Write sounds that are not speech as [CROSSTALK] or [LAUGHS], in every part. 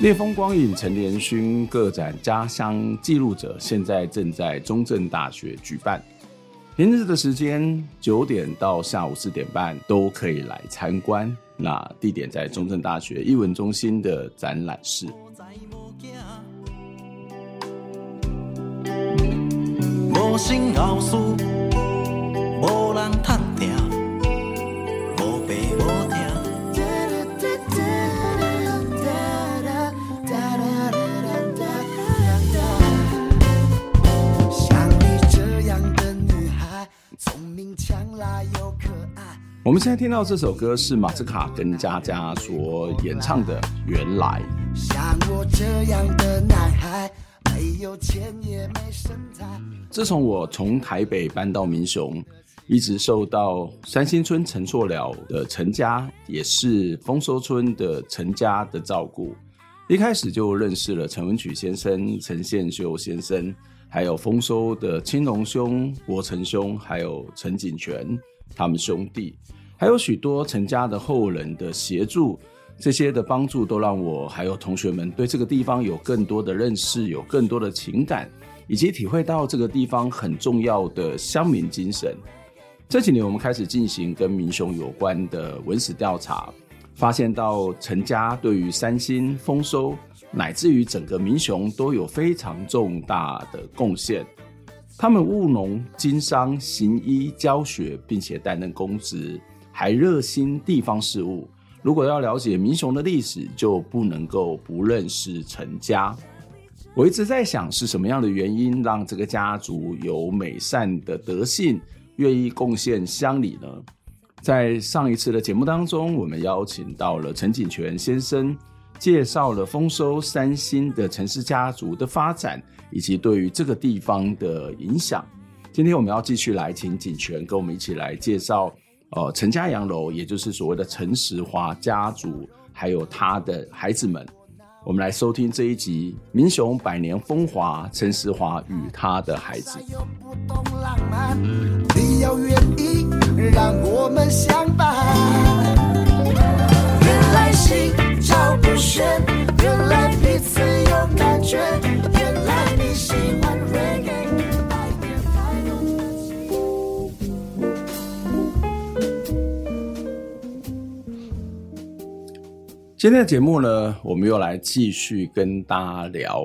烈风光影陈连勋个展《家乡记录者》现在正在中正大学举办，平日的时间九点到下午四点半都可以来参观。那地点在中正大学艺文中心的展览室。我们现在听到这首歌是马斯卡跟佳佳所演唱的《原来》。像我这样的男孩，没有钱也没身材。自从我从台北搬到民雄，一直受到三星村陈错了的陈家，也是丰收村的陈家的照顾。一开始就认识了陈文曲先生、陈宪秀先生，还有丰收的青龙兄、国成兄，还有陈锦泉他们兄弟。还有许多陈家的后人的协助，这些的帮助都让我还有同学们对这个地方有更多的认识，有更多的情感，以及体会到这个地方很重要的乡民精神。这几年我们开始进行跟民雄有关的文史调查，发现到陈家对于三星丰收，乃至于整个民雄都有非常重大的贡献。他们务农、经商、行医、教学，并且担任公职。还热心地方事务。如果要了解民雄的历史，就不能够不认识陈家。我一直在想，是什么样的原因让这个家族有美善的德性，愿意贡献乡里呢？在上一次的节目当中，我们邀请到了陈景泉先生，介绍了丰收三星的陈氏家族的发展，以及对于这个地方的影响。今天我们要继续来请景泉跟我们一起来介绍。呃，陈家洋楼，也就是所谓的陈时华家族，还有他的孩子们，我们来收听这一集《民雄百年风华：陈时华与他的孩子》。你要愿意让我们相伴。原来心照不宣，原来彼此有感觉，今天的节目呢，我们又来继续跟大家聊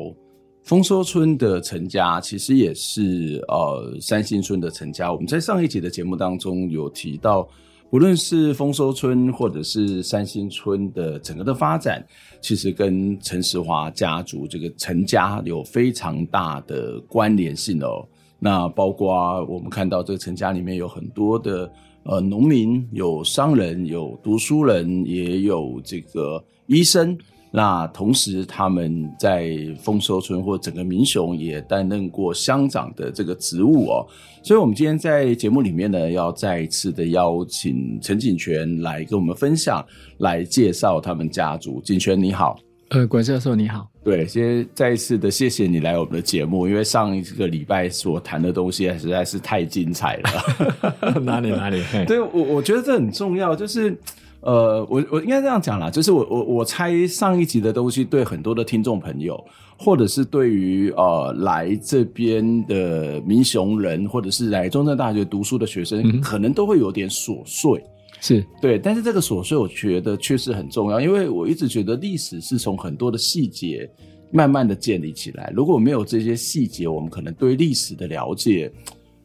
丰收村的陈家，其实也是呃三星村的陈家。我们在上一集的节目当中有提到，不论是丰收村或者是三星村的整个的发展，其实跟陈时华家族这个陈家有非常大的关联性哦。那包括我们看到这个陈家里面有很多的。呃，农民有商人，有读书人，也有这个医生。那同时，他们在丰收村或整个民雄也担任过乡长的这个职务哦。所以，我们今天在节目里面呢，要再一次的邀请陈锦泉来跟我们分享，来介绍他们家族。锦泉你好。呃，管教授你好。对，先再一次的谢谢你来我们的节目，因为上一个礼拜所谈的东西实在是太精彩了。[LAUGHS] 哪里哪里？对，我我觉得这很重要，就是呃，我我应该这样讲啦，就是我我我猜上一集的东西对很多的听众朋友，或者是对于呃来这边的民雄人，或者是来中正大学读书的学生，嗯、可能都会有点琐碎。是对，但是这个琐碎，我觉得确实很重要，因为我一直觉得历史是从很多的细节慢慢的建立起来。如果没有这些细节，我们可能对历史的了解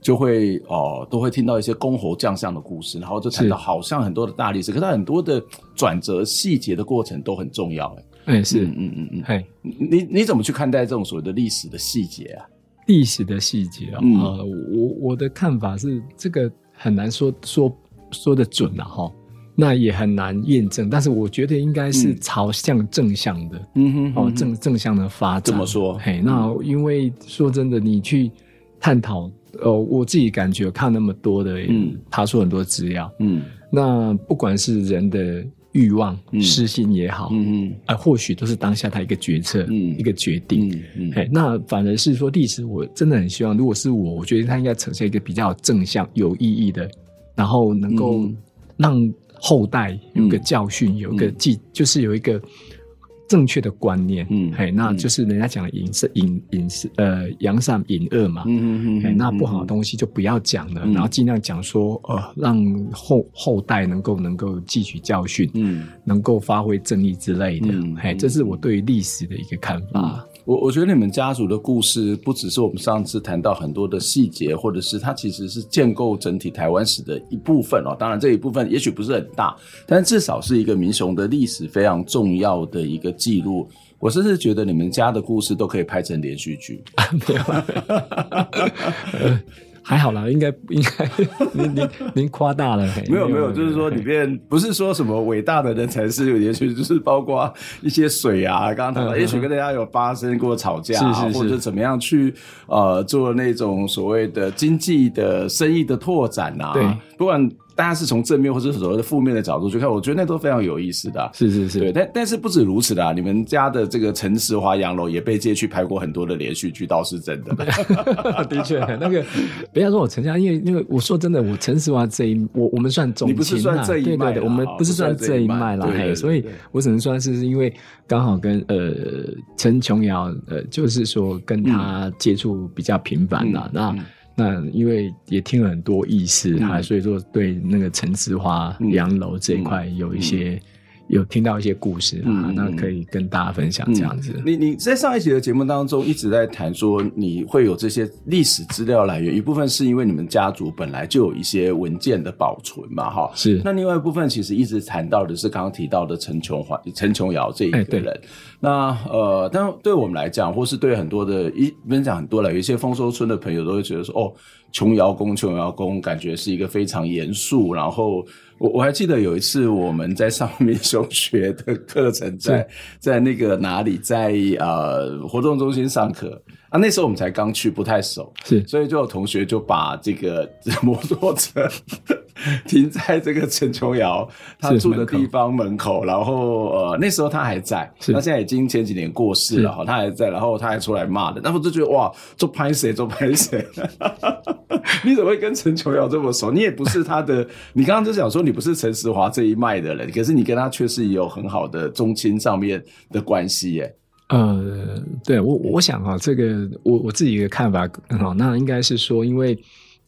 就会哦、呃，都会听到一些公侯将相的故事，然后就谈到好像很多的大历史，可是它很多的转折细节的过程都很重要。哎，是，嗯嗯嗯你你怎么去看待这种所谓的历史的细节啊？历史的细节啊，嗯、呃，我我的看法是，这个很难说说。说的准了哈，那也很难验证。但是我觉得应该是朝向正向的，嗯哼，哦，正正向的发展。怎么说？嘿，那因为说真的，你去探讨，呃，我自己感觉看那么多的，嗯，他说很多资料，嗯，那不管是人的。欲望、私心也好，嗯嗯，啊，或许都是当下他一个决策，嗯，一个决定，嗯嗯，那反而是说历史，我真的很希望，如果是我，我觉得他应该呈现一个比较正向、有意义的，然后能够让后代有一个教训，有一个记，就是有一个。正确的观念，嗯，嘿，那就是人家讲的隐是隐隐是呃扬善隐恶嘛，嗯嗯嗯，那不好的东西就不要讲了，嗯、然后尽量讲说呃让后后代能够能够汲取教训，嗯，能够发挥正义之类的，嗯、嘿，这是我对于历史的一个看法。嗯。我我觉得你们家族的故事不只是我们上次谈到很多的细节，或者是它其实是建构整体台湾史的一部分哦。当然这一部分也许不是很大，但至少是一个民雄的历史非常重要的一个记录。我甚至觉得你们家的故事都可以拍成连续剧。没有。[LAUGHS] 还好啦，应该应该您您您夸大了。没有没有，就是说里面不是说什么伟大的人才是，也许就是包括一些水啊，刚刚谈到，也许跟大家有发生过吵架，啊，或者怎么样去呃做那种所谓的经济的生意的拓展啊，对，不管。大家是从正面或者是所谓的负面的角度去看，我觉得那都非常有意思的啊。是是是，对，但但是不止如此的啊，你们家的这个陈世华洋楼也被借去拍过很多的连续剧，倒是真的。[LAUGHS] 的确，那个不要说我陈家，因为因为我说真的，我陈世华这一我我们算中亲，你不是算这一脉，对对对，我们不是算这一脉啦，嘿，所以我只能算是因为刚好跟呃陈琼瑶呃，就是说跟他接触比较频繁啦，那。那因为也听了很多意思哈，嗯、所以说对那个陈志华洋楼这一块有一些、有听到一些故事啊，嗯、那可以跟大家分享这样子。嗯、你你在上一集的节目当中一直在谈说你会有这些历史资料来源，一部分是因为你们家族本来就有一些文件的保存嘛，哈。是。那另外一部分其实一直谈到的是刚刚提到的陈琼华、陈琼瑶这一个人。欸那呃，但对我们来讲，或是对很多的一分享很多了，有一些丰收村的朋友都会觉得说，哦，琼瑶宫，琼瑶宫，感觉是一个非常严肃。然后我我还记得有一次我们在上民雄学的课程在，在在那个哪里，在呃活动中心上课。啊，那时候我们才刚去，不太熟，是，所以就有同学就把这个 [LAUGHS] 摩托车 [LAUGHS] 停在这个陈琼瑶他住的地方门口，然后呃，那时候他还在，他现在已经前几年过世了哈，他还在，然后他还出来骂的，那我就觉得哇，做拍谁做拍谁，[LAUGHS] 你怎么会跟陈琼瑶这么熟？你也不是他的，[LAUGHS] 你刚刚就想说你不是陈时华这一脉的人，可是你跟他确实也有很好的宗亲上面的关系耶。呃，对我我想啊，这个我我自己的看法哈，那应该是说，因为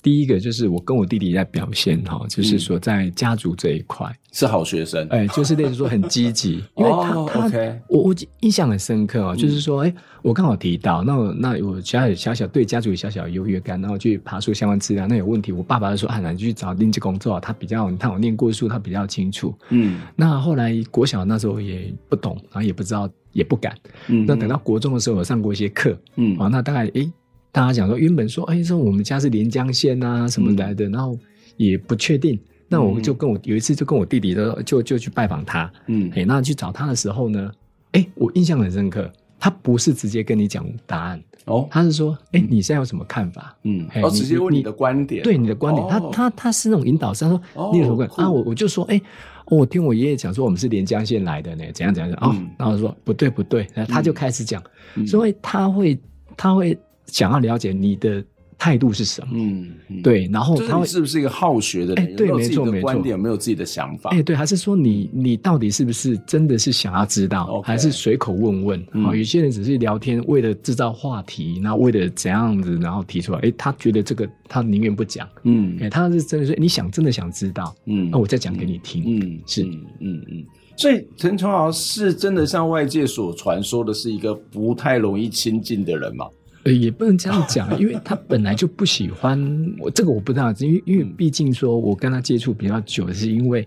第一个就是我跟我弟弟在表现哈，就是说在家族这一块。是好学生，哎，就是类似说很积极，[LAUGHS] 因为他他我我印象很深刻哦，就是说，哎，我刚好提到，那我那我小小小小对家族有小小优越感，然后去爬出相关资料，那有问题，我爸爸就说，啊，那你去找另一工作，他比较，你看我念过书，他比较清楚，嗯，那后来国小那时候也不懂，然后也不知道。也不敢，嗯，那等到国中的时候，我上过一些课，嗯，啊，那大概，诶，大家讲说，原本说，哎，说我们家是连江县啊，什么来的，然后也不确定，那我就跟我有一次就跟我弟弟的，就就去拜访他，嗯，诶，那去找他的时候呢，哎，我印象很深刻，他不是直接跟你讲答案，哦，他是说，哎，你现在有什么看法？嗯，哦，直接问你的观点，对你的观点，他他他是那种引导式，他说，你有什么观点啊？我我就说，哎。我听我爷爷讲说，我们是连江县来的呢，怎样怎样。讲哦，然后说不对不对，然后他就开始讲，所以他会他会想要了解你的态度是什么，嗯，对，然后他会是不是一个好学的人？对，没错没错，观点有没有自己的想法？哎，对，还是说你你到底是不是真的是想要知道，还是随口问问？好，有些人只是聊天，为了制造话题，然后为了怎样子，然后提出来，哎，他觉得这个。他宁愿不讲，嗯，哎，他是真的是，你想真的想知道，嗯，那我再讲给你听，嗯，是，嗯嗯嗯，所以陈琼瑶是真的像外界所传说的，是一个不太容易亲近的人吗？呃，也不能这样讲，因为他本来就不喜欢我，这个我不知道，因为因为毕竟说我跟他接触比较久，是因为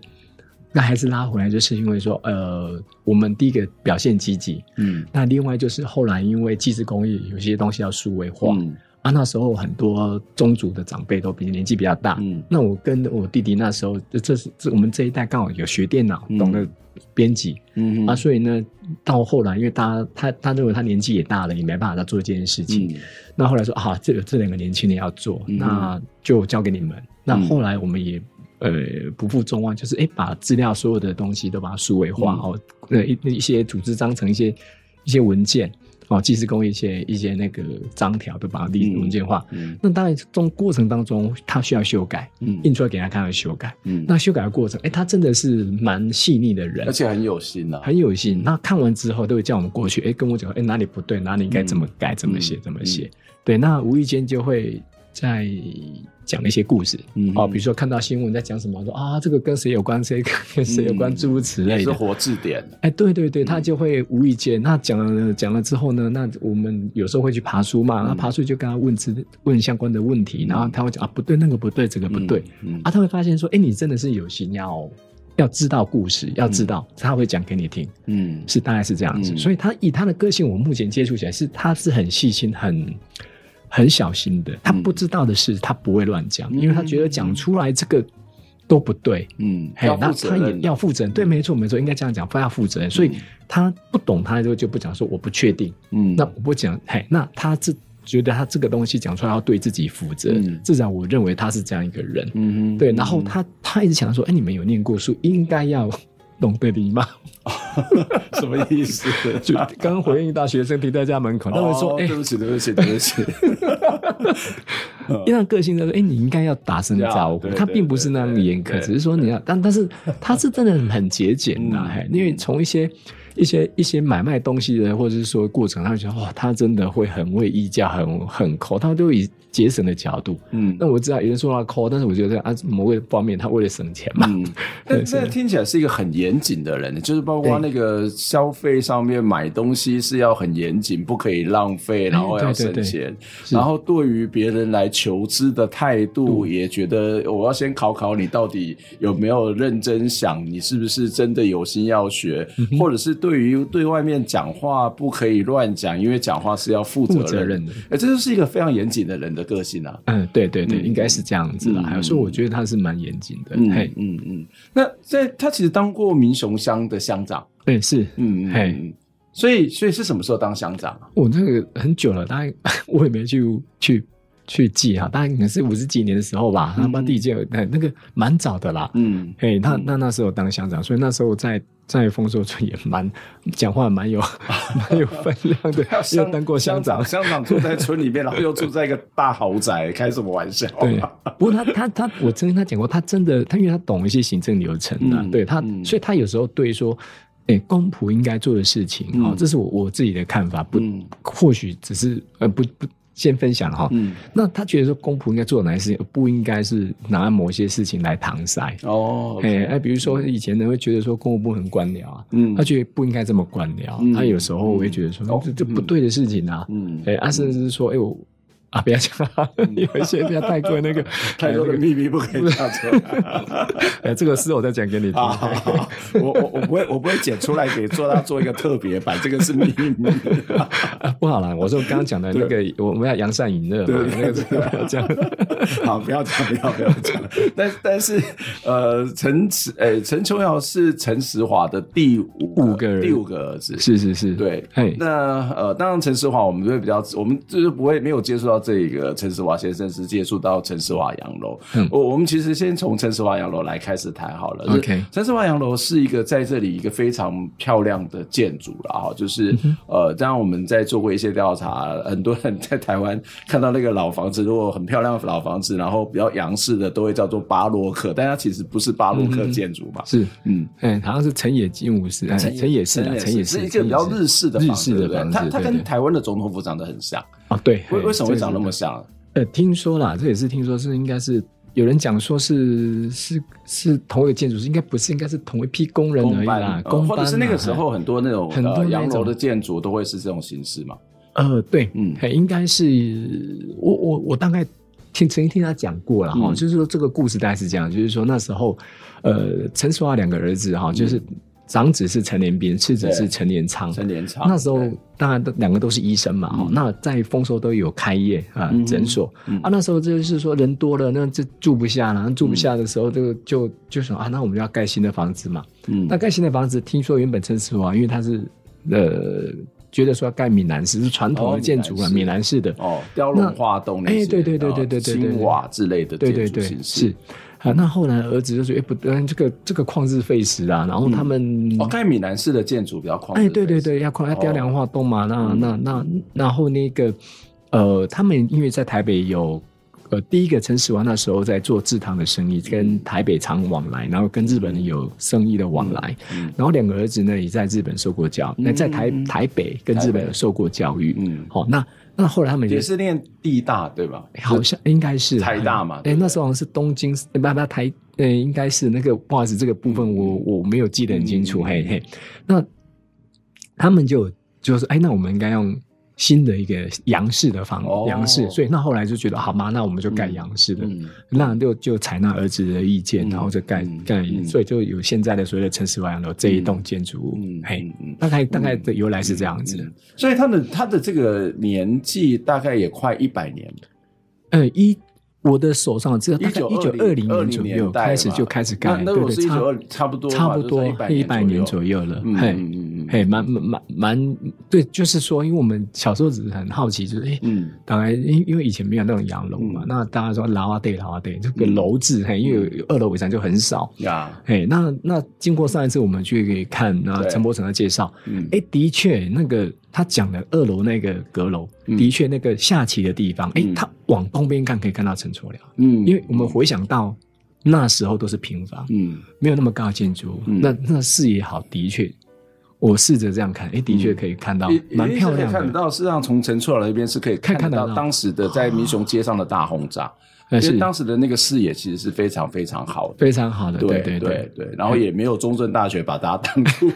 那还是拉回来，就是因为说，呃，我们第一个表现积极，嗯，那另外就是后来因为技术工艺有些东西要数位化，嗯。啊，那时候很多宗族的长辈都比年纪比较大。嗯，那我跟我弟弟那时候，这是这我们这一代刚好有学电脑，嗯、懂得编辑。嗯啊，所以呢，到后来，因为大家他他认为他年纪也大了，也没办法再做这件事情。嗯、那后来说啊，这这两个年轻人要做，嗯、那就交给你们。那后来我们也。呃，不负众望，就是哎，把资料所有的东西都把它数位化哦，呃一一些组织章程，一些一些文件哦，技师工一些一些那个章条都把它立文件化。嗯，那当然中过程当中，他需要修改，嗯，印出来给他看要修改，嗯，那修改的过程，哎，他真的是蛮细腻的人，而且很有心呐，很有心。那看完之后，都会叫我们过去，哎，跟我讲，哎，哪里不对，哪里应该怎么改，怎么写，怎么写。对，那无意间就会在。讲一些故事，嗯，哦，比如说看到新闻在讲什么，说啊，这个跟谁有关，谁跟谁有关，诸如此类的，是活字典。哎，对对对，他就会无意间，那讲了讲了之后呢，那我们有时候会去爬书嘛，那爬书就跟他问之问相关的问题，然后他会讲啊，不对，那个不对，这个不对，啊，他会发现说，哎，你真的是有心要要知道故事，要知道，他会讲给你听，嗯，是大概是这样子，所以他以他的个性，我目前接触起来是他是很细心很。很小心的，他不知道的事，他不会乱讲，因为他觉得讲出来这个都不对。嗯，那他也要负责任。对，没错，没错，应该这样讲，他要负责任。所以他不懂，他就就不讲，说我不确定。嗯，那我不讲，嘿，那他这觉得他这个东西讲出来要对自己负责，至少我认为他是这样一个人。嗯，对。然后他他一直想说，哎，你们有念过书，应该要。懂对礼貌，[LAUGHS] 什么意思？[LAUGHS] 就刚回应大学生停在家门口，他会说：“哎，对不起，对不起，对不起。[LAUGHS] ”因为他个性就是：“哎，你应该要打声招呼。”他并不是那样严苛，只是说你要，但但是他是真的很节俭的。因为从一些一些一些买卖东西的，或者是说过程，他会觉得哇，他真的会很会议价，很很抠，他都以。节省的角度，嗯，那我知道有人说他抠，但是我觉得啊，某个方面他为了省钱嘛，嗯，[LAUGHS] 但这听起来是一个很严谨的人，就是包括那个消费上面买东西是要很严谨，不可以浪费，然后要省钱，然后对于别人来求知的态度，也觉得我要先考考你到底有没有认真想，你是不是真的有心要学，或者是对于对外面讲话不可以乱讲，因为讲话是要负责任的，哎，这就是一个非常严谨的人的。个性啊，嗯，对对对，应该是这样子啦。还有说，我觉得他是蛮严谨的。嗯嗯嗯。那在他其实当过民雄乡的乡长，对，是，嗯嘿。所以，所以是什么时候当乡长？我那个很久了，大概 [LAUGHS] 我也没去去去记哈，大概可能是五十几年的时候吧。他们第一届，那个蛮早的啦。嗯，嘿，那那那时候当乡长，所以那时候在。在丰收村也蛮讲话蛮有 [LAUGHS] 蛮有分量的，[LAUGHS] 又当过乡长，乡长住在村里面，然后又住在一个大豪宅，开什么玩笑？对，不过他他他，我曾经他讲过，他真的，他因为他懂一些行政流程的，对他，所以他有时候对说，哎，公仆应该做的事情，哦，这是我我自己的看法，不，或许只是呃不不。先分享哈，嗯，那他觉得说公仆应该做哪些事情，不应该是拿某些事情来搪塞。哦。哎哎，比如说以前人会觉得说公务部很官僚啊，嗯，他觉得不应该这么官僚，他有时候会觉得说这这不对的事情啊，嗯，哎，啊甚至是说哎我。啊，不要讲了，有一些不要太贵那个 [LAUGHS] 太多的秘密不可以讲出来。[LAUGHS] 哎，这个事我再讲给你听。我我我不会我不会剪出来给做他做一个特别版，这个是秘密。[LAUGHS] 不好了，我说刚刚讲的那个，我们要扬善引恶嘛，那个不要讲。好，不要讲，不要不要讲。但但是呃，陈慈哎，陈琼瑶是陈时华的第五个第五个儿子，是是是，对。那呃，当然陈时华我们会比较，我们就是不会没有接触到。这个陈世华先生是接触到陈世华洋楼，嗯、我我们其实先从陈世华洋楼来开始谈好了。OK，陈世华洋楼是一个在这里一个非常漂亮的建筑了哈，就是、嗯、呃，当然我们在做过一些调查，很多人在台湾看到那个老房子，如果很漂亮的老房子，然后比较洋式的，都会叫做巴洛克，但它其实不是巴洛克建筑嘛，是。嗯，哎，好像是成野金武士，成也是成也是，是一个比较日式的日式的房子，它它跟台湾的总统府长得很像。啊，对，为为什么会长那么像？呃，听说啦，这也是听说是应该是有人讲说是是是同一个建筑师，应该不是，应该是同一批工人而已啦。工班，或者是那个时候很多那种很多洋楼的建筑都会是这种形式嘛？呃，对，嗯，应该是我我我大概听曾经听他讲过了哈，就是说这个故事大概是这样，就是说那时候呃陈淑华两个儿子哈，就是。长子是陈连斌，次子是陈连昌。陈连昌那时候当然都两个都是医生嘛，哈、嗯。那在丰收都有开业啊诊所、嗯、啊。那时候就是说人多了，那就住不下了。住不下的时候就，就就就想啊，那我们要盖新的房子嘛。嗯。那盖新的房子，听说原本陈世华，因为他是呃觉得说要盖闽南式，是传统的建筑啊，闽南式的哦，雕龙画栋那些，哎，对对对对对对，青瓦之类的建筑形式是。啊，那后来儿子就说：“哎、欸，不，嗯，这个这个旷日费时啊。”然后他们、嗯、哦，盖闽南式的建筑比较旷日费时。哎，对对对，要旷要雕梁画栋嘛。哦、那那那然后那个呃，他们因为在台北有呃，第一个陈世华那时候在做制糖的生意，跟台北常往来，然后跟日本人有生意的往来。嗯。然后两个儿子呢也在日本受过教，那、嗯、在台台北跟日本有受过教育。嗯。好、哦，那。那后来他们也是念地大对吧？好像应该是台大嘛。哎、欸，那时候好像是东京，不不台，呃、欸，应该是那个不好意思，这个部分我我没有记得很清楚。嗯、嘿嘿，那他们就就说，哎、欸，那我们应该用。新的一个洋式的房，洋、哦、式，所以那后来就觉得好嘛，那我们就盖洋式的，嗯、那就就采纳儿子的意见，嗯、然后就盖盖、嗯，所以就有现在的所谓的城市外洋楼这一栋建筑物，嗯、嘿，大概、嗯、大概的由来是这样子，所以他的他的这个年纪大概也快一百年了，呃一。我的手上只有大概一九二零年左右开始就开始盖，对对，差差不多差不多一百年左右。了。嘿，嘿，蛮蛮蛮对，就是说，因为我们小时候只是很好奇，就是哎，嗯，大概因因为以前没有那种洋楼嘛，那大家说老啊对老啊对，这个楼字嘿，因为二楼以上就很少呀。嘿，那那经过上一次我们去看那陈伯成的介绍，哎，的确那个。他讲的二楼那个阁楼，的确那个下棋的地方，哎、嗯。欸，他往东边看可以看到陈厝寮。嗯，因为我们回想到那时候都是平房，嗯，没有那么高的建筑，嗯，那那视野好，的确，我试着这样看，哎、欸，的确可以看到，蛮、嗯、漂亮的。看到，事实上从陈厝老那边是可以看到当时的在民雄街上的大轰炸。因为当时的那个视野其实是非常非常好的，非常好的，对对对对。然后也没有中正大学把大家挡住，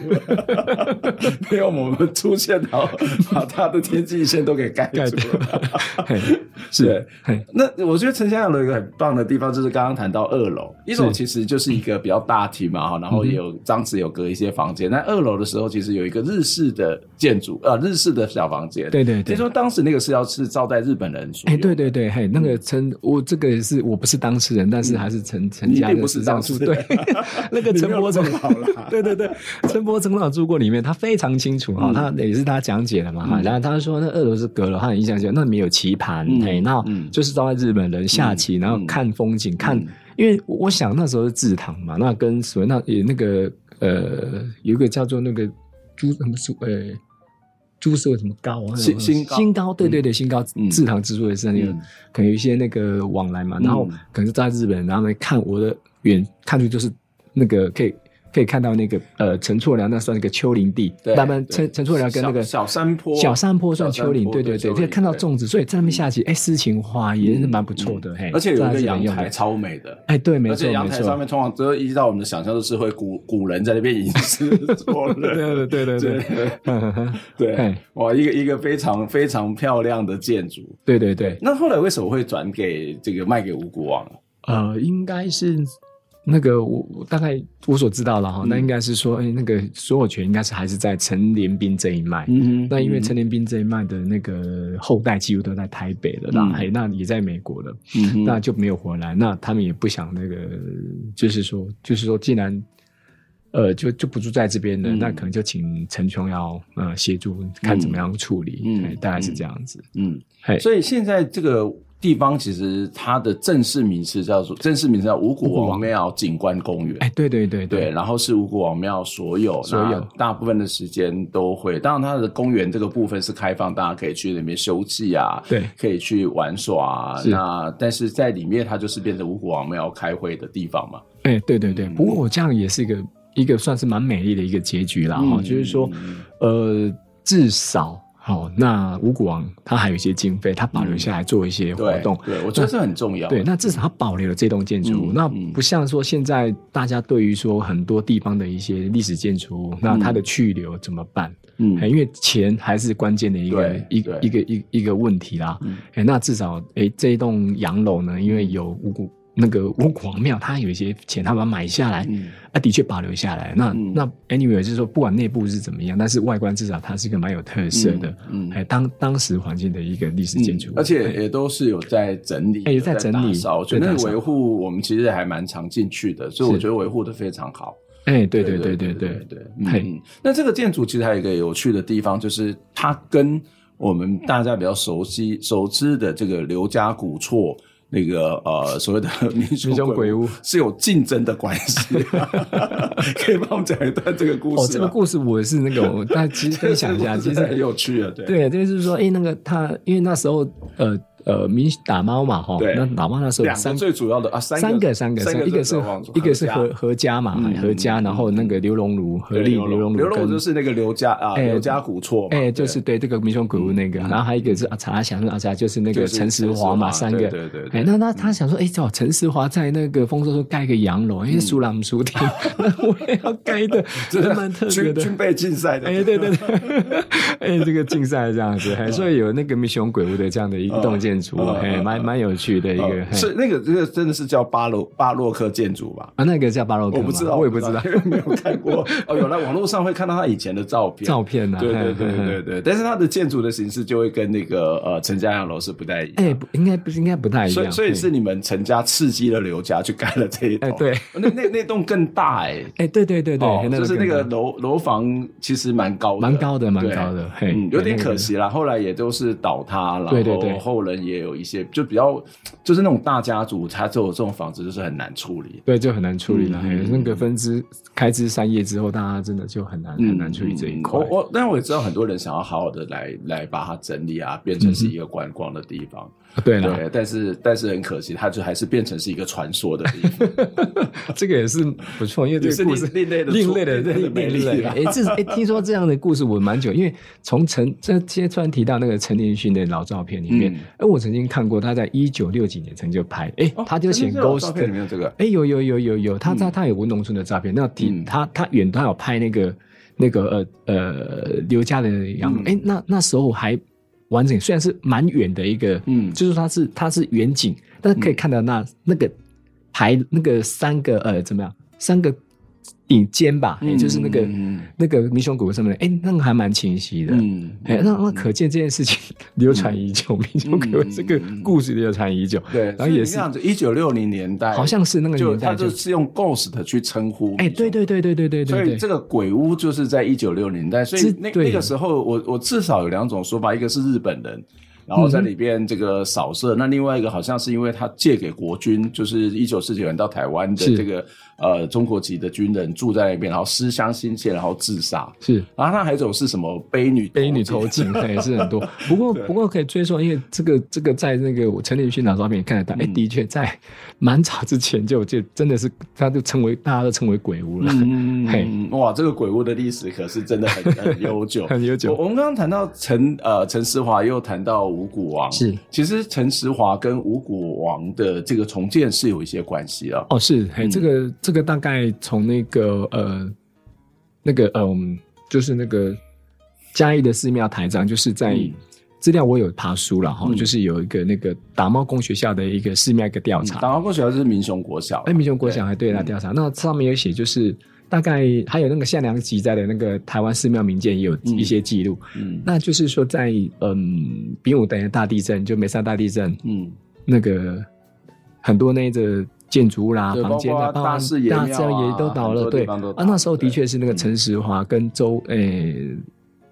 没有我们出现然后把他的天际线都给盖住了。[LAUGHS] 是，那我觉得陈先生有一个很棒的地方，就是刚刚谈到二楼，一楼其实就是一个比较大厅嘛，哈，然后也有张子有隔一些房间。那二楼的时候，其实有一个日式的建筑，呃，日式的小房间。对对对，听说当时那个是要是招待日本人所，哎，对对对，嘿，那个陈我这个。也是我不是当事人，但是还是陈陈家的时尚住对，[LAUGHS] 那个陈伯成好了，[LAUGHS] 对对对，陈伯成老住过里面，他非常清楚哈，他也是他讲解的嘛哈。然后他说那二楼是阁楼，他很印象深，那里面有棋盘，哎，然后就是招待日本人下棋，然后看风景，看，因为我想那时候是制糖嘛，那跟所谓那也那个呃，有一个叫做那个朱什么朱呃。株式为什么高啊？新新高，新高，对对对，新高制糖指数也是那个，可能有一些那个往来嘛，然后可能是在日本，然后来看我的远看去就是那个可以。可以看到那个呃陈厝寮，那算一个丘陵地，慢慢陈陈厝寮跟那个小山坡，小山坡算丘陵，对对对，可以看到粽子，所以在那边下棋，哎，诗情画意也是蛮不错的，嘿，而且有一个阳台超美的，哎，对，没错，而且阳台上面通常都依照我们的想象，都是会古古人在那边吟诗作乐，对对对对对，对，[LAUGHS] 哇，一个一个非常非常漂亮的建筑，对对对。那后来为什么会转给这个卖给吴国王？呃，应该是。那个我我大概我所知道了哈，嗯、那应该是说，哎、欸，那个所有权应该是还是在陈连斌这一脉。嗯哼，那因为陈连斌这一脉的那个后代几乎都在台北了，那哎、嗯，那也在美国了，嗯哼，那就没有回来。那他们也不想那个，就是说，就是说，既然呃，就就不住在这边了，嗯、那可能就请陈琼瑶呃协助看怎么样处理，嗯，嗯大概是这样子。嗯，嘿所以现在这个。地方其实它的正式名词叫做正式名字叫五谷王庙景观公园。哎，对对对对，对，然后是五谷王庙所有，所有大部分的时间都会。当然，它的公园这个部分是开放，大家可以去里面休憩啊，对，可以去玩耍啊。那但是在里面，它就是变成五谷王庙开会的地方嘛。哎，对对对。不过我这样也是一个一个算是蛮美丽的一个结局啦。哈，就是说，呃，至少。哦，那五谷王他还有一些经费，他保留下来做一些活动，对，对我觉得这很重要。对，那至少他保留了这栋建筑物，嗯、那不像说现在大家对于说很多地方的一些历史建筑物，嗯、那它的去留怎么办？嗯，因为钱还是关键的一个一一个一一个问题啦。嗯，那至少哎这一栋洋楼呢，因为有五股。那个五谷王庙，他有一些钱，他把它买下来，嗯、啊，的确保留下来。那、嗯、那 anyway 就是说，不管内部是怎么样，但是外观至少它是一个蛮有特色的，嗯，哎、嗯，当当时环境的一个历史建筑、嗯，而且也都是有在整理，哎，在整理，我觉得那个维护我们其实还蛮常进去的，所以我觉得维护的非常好。哎，对对对对对对，嗯，那这个建筑其实还有一个有趣的地方，就是它跟我们大家比较熟悉、熟知的这个刘家古厝。那个呃，所谓的 [LAUGHS] 民雄鬼屋是有竞争的关系，[LAUGHS] 可以帮我们讲一段这个故事。哦，这个故事我是那个，大家其实分享一下，[LAUGHS] 其实很有趣的。对，对，就是说，哎，那个他，因为那时候呃。呃，民打猫嘛，哈，那打猫那时候三最主要的啊，三个三个三个，一个是一个是何何家嘛，何家，然后那个刘荣儒，何立刘荣儒，刘荣儒就是那个刘家啊，刘家古厝，哎，就是对这个民雄鬼屋那个，然后还有一个是阿查想说阿查就是那个陈石华嘛，三个，对对对，哎，那那他想说，哎，叫陈石华在那个丰收说盖个洋楼，因为苏朗苏亭，[LAUGHS] 那我也要盖 [LAUGHS] 的，真的蛮特别的，军备竞赛的，哎，对对对，[LAUGHS] 哎，这个竞赛这样子，还所以有那个民雄鬼屋的这样的一栋建筑，哎，蛮。蛮有趣的一个，是那个这个真的是叫巴洛巴洛克建筑吧？啊，那个叫巴洛克，我不知道，我也不知道，[LAUGHS] 因为没有看过。[LAUGHS] 哦，有在网络上会看到他以前的照片，照片啊，对对对对对。但是他的建筑的形式就会跟那个呃陈家洋楼是不太一样。哎，应该不是，应该不太一样。所以所以是你们陈家刺激了刘家去盖了这一栋。对，那那那栋更大哎。哎，对对对对，就是那个楼楼房其实蛮高，蛮高的，蛮高的。嗯，有点可惜啦。后来也都是倒塌了，然后后人也有一些就比较。就是那种大家族，他就有这种房子，就是很难处理。对，就很难处理了。嗯、那个分支开支散叶之后，大家真的就很难、嗯、很难处理这一块。我我，但我也知道很多人想要好好的来来把它整理啊，变成是一个观光的地方。嗯、对了，对，但是但是很可惜，它就还是变成是一个传说的地方。[LAUGHS] 这个也是不错，因为这个故事另类的另类的另类的。哎，这是哎，听说这样的故事我蛮久，因为从陈这些突然提到那个陈连勋的老照片里面，哎、嗯，我曾经看过他在一九六几年曾经就拍，哎，他就写 Ghost 里面这个，哎，有有有有有，他他他有文农村的照片，那挺他他远端有拍那个那个呃呃刘家的样子，哎，那那时候还完整，虽然是蛮远的一个，嗯，就是它是它是远景，但是可以看到那那个排那个三个呃怎么样，三个。顶尖吧，也就是那个那个迷雄鬼屋上面，哎，那个还蛮清晰的，嗯，哎，那那可见这件事情流传已久，民雄鬼屋这个故事流传已久，对，然后也是这样子，一九六零年代，好像是那个年代，他就是用 ghost 去称呼，哎，对对对对对对对，所以这个鬼屋就是在一九六零年代，所以那那个时候，我我至少有两种说法，一个是日本人。然后在里边这个扫射，嗯、那另外一个好像是因为他借给国军，就是一九四九年到台湾的这个是呃中国籍的军人住在那边，然后思乡心切，然后自杀。是，然后他还有一种是什么悲女悲女投井，也是很多。不过 [LAUGHS] 不过可以追溯，因为这个这个在那个我陈连勋老照片看得到，哎、嗯，的确在蛮早之前就就真的是，他就称为大家都称为鬼屋了。嗯嘿哇，这个鬼屋的历史可是真的很很悠久，[LAUGHS] 很悠久。我们刚刚谈到陈呃陈思华，又谈到。五谷王是，其实陈思华跟五谷王的这个重建是有一些关系的。哦，是，嘿，这个这个大概从那个呃，那个嗯，就是那个嘉义的寺庙台长，就是在资料我有爬书了哈，就是有一个那个打猫公学校的一个寺庙一个调查，打猫公学校是民雄国小，哎，民雄国小还对他调查，那上面有写就是。大概还有那个夏良吉在的那个台湾寺庙民间也有一些记录，嗯，那就是说在嗯，丙午等于大地震，就梅山大地震，嗯，那个很多那个建筑物啦、房间啊、大寺爷也都倒了，对。啊，那时候的确是那个陈实华跟周诶，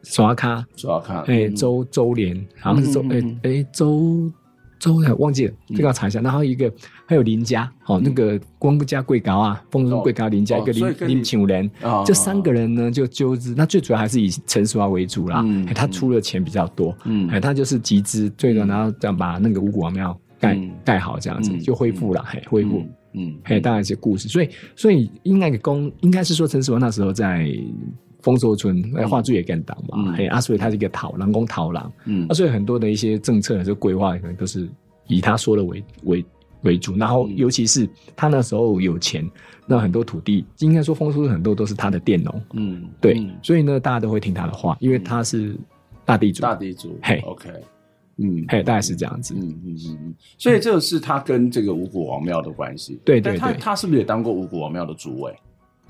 刷卡刷卡，诶，周周连好像是周诶诶周。周的忘记了，这个要查一下。然后一个还有林家，哦，那个光家贵高啊，丰中贵高林家一个林林庆人，这三个人呢就就是，那最主要还是以陈实华为主啦。他出的钱比较多，嗯，他就是集资，最终然后这样把那个五谷王庙盖盖好，这样子就恢复了，嘿，恢复，嗯，嘿，当然一些故事。所以，所以应该个公应该是说陈世华那时候在。丰收村来画作也敢当嘛，嘿啊，所以他是一个讨狼公讨狼，嗯，啊，所以很多的一些政策就规划可能都是以他说的为为为主，然后尤其是他那时候有钱，那很多土地应该说丰收村很多都是他的佃农，嗯，对，所以呢，大家都会听他的话，因为他是大地主，大地主，嘿，OK。嗯，嘿，大概是这样子。嗯嗯嗯嗯。所以这个是他跟这个五谷王庙的关系。对对对。他他是不是也当过五谷王庙的主委？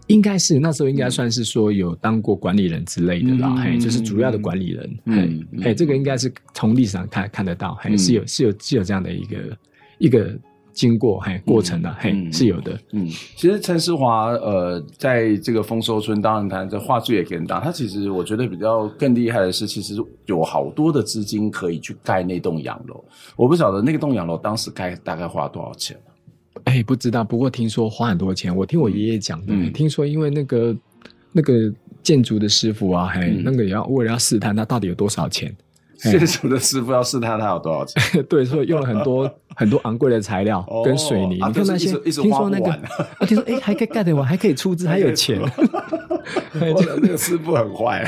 应该是那时候应该算是说有当过管理人之类的啦，嘿，就是主要的管理人。嗯，嘿，这个应该是从历史上看看得到，嘿，是有是有是有这样的一个一个。经过嘿过程的、嘿是有的，嗯，其实陈世华呃，在这个丰收村当然他这画质也很大，他其实我觉得比较更厉害的是，其实有好多的资金可以去盖那栋洋楼。我不晓得那个栋洋楼当时盖大概花了多少钱哎、欸，不知道，不过听说花很多钱。我听我爷爷讲的、嗯，听说因为那个那个建筑的师傅啊，嘿，嗯、那个也要为了要试探他到底有多少钱。建筑的师傅要试探他有多少钱，[LAUGHS] 对，所以用了很多 [LAUGHS] 很多昂贵的材料跟水泥。哦、你看那些，听说那个，啊、听说哎、欸，还可以盖得完，还可以出资，还有钱。[LAUGHS] 那个师傅很坏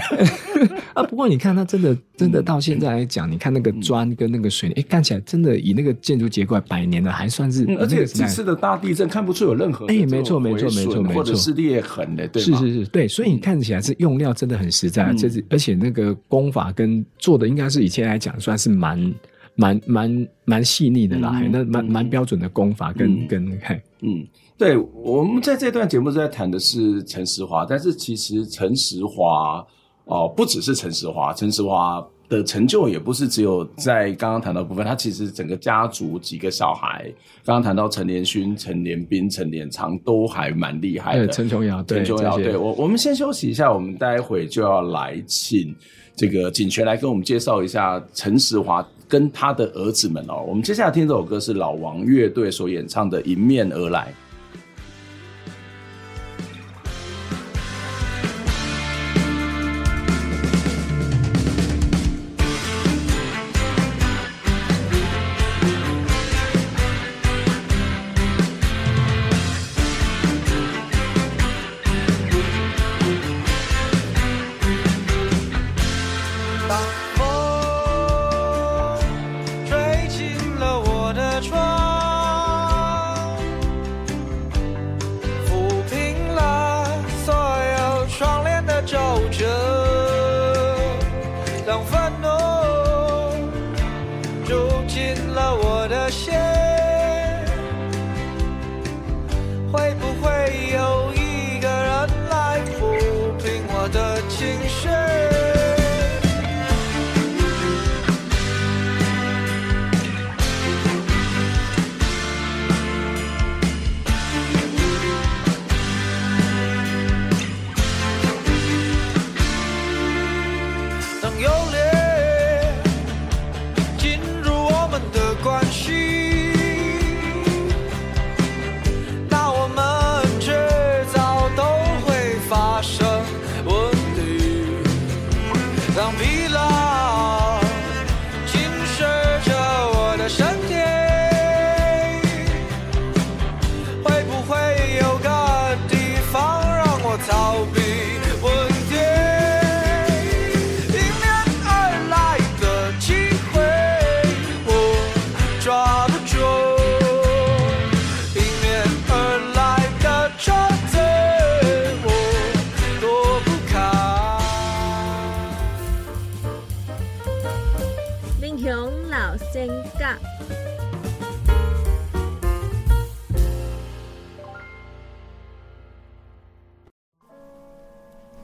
啊。不过你看，他真的真的到现在来讲、嗯，你看那个砖跟那个水泥，哎、欸，看起来真的以那个建筑结构百年了，还算是。而且这次的大地震看不出有任何哎、欸，没错没错没错没错，或者是裂痕的，对是是是，对，所以你看起来是用料真的很实在，这、嗯、是而且那个工法跟做的应该是。以前来讲，算是蛮蛮蛮蛮细腻的啦，嗯、那蛮蛮标准的功法跟、嗯、跟嘿，嗯，对，我们在这段节目在谈的是陈石华，但是其实陈石华哦、呃，不只是陈石华，陈石华的成就也不是只有在刚刚谈到的部分，他其实整个家族几个小孩，刚刚谈到陈连勋、陈连斌、陈连昌都还蛮厉害的，陈琼瑶，陈琼瑶，对我，我们先休息一下，我们待会就要来请。这个景泉来跟我们介绍一下陈实华跟他的儿子们哦。我们接下来听这首歌是老王乐队所演唱的《迎面而来》。finisher.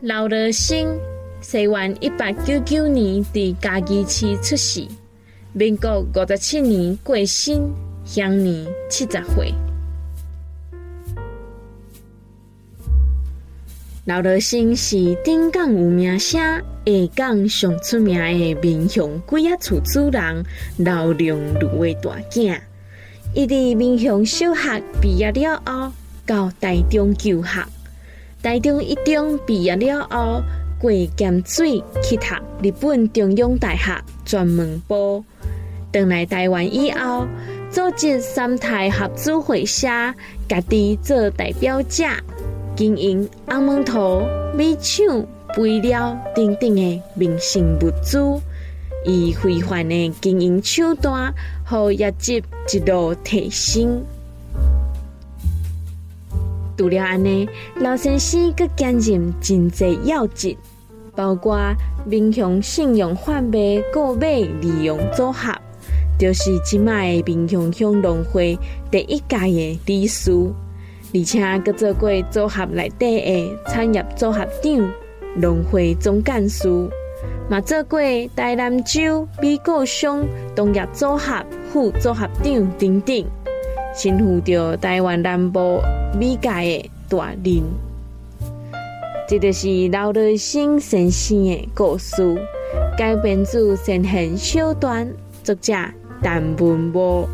刘德兴，西元一八九九年在嘉义市出世，民国五十七年过身，享年七十岁。刘德兴是顶港有名声、下港上出名的民雄鬼仔厝主人刘良儒的大囝。伊伫民雄小学毕业了后，到台中求学。台中一中毕业了后，过咸水去读日本中央大学专门部。回来台湾以后，组织三台合资会社，家己做代表者，经营红门涂、米厂、肥料等等的民生物资，以非凡的经营手段，和业绩一路提升。除了安尼，刘先生阁兼任真济要职，包括民雄信用贩卖购买利用组合、就是即卖的民雄乡农会第一届的理事，而且阁做过组合内底的产业组合长、农会总干事，嘛做过台南州米果商农业组合副组合长等等，身负着台湾南部美界的大任。这就是刘瑞生先生的故事，改编自神仙小段，作者。陈文波，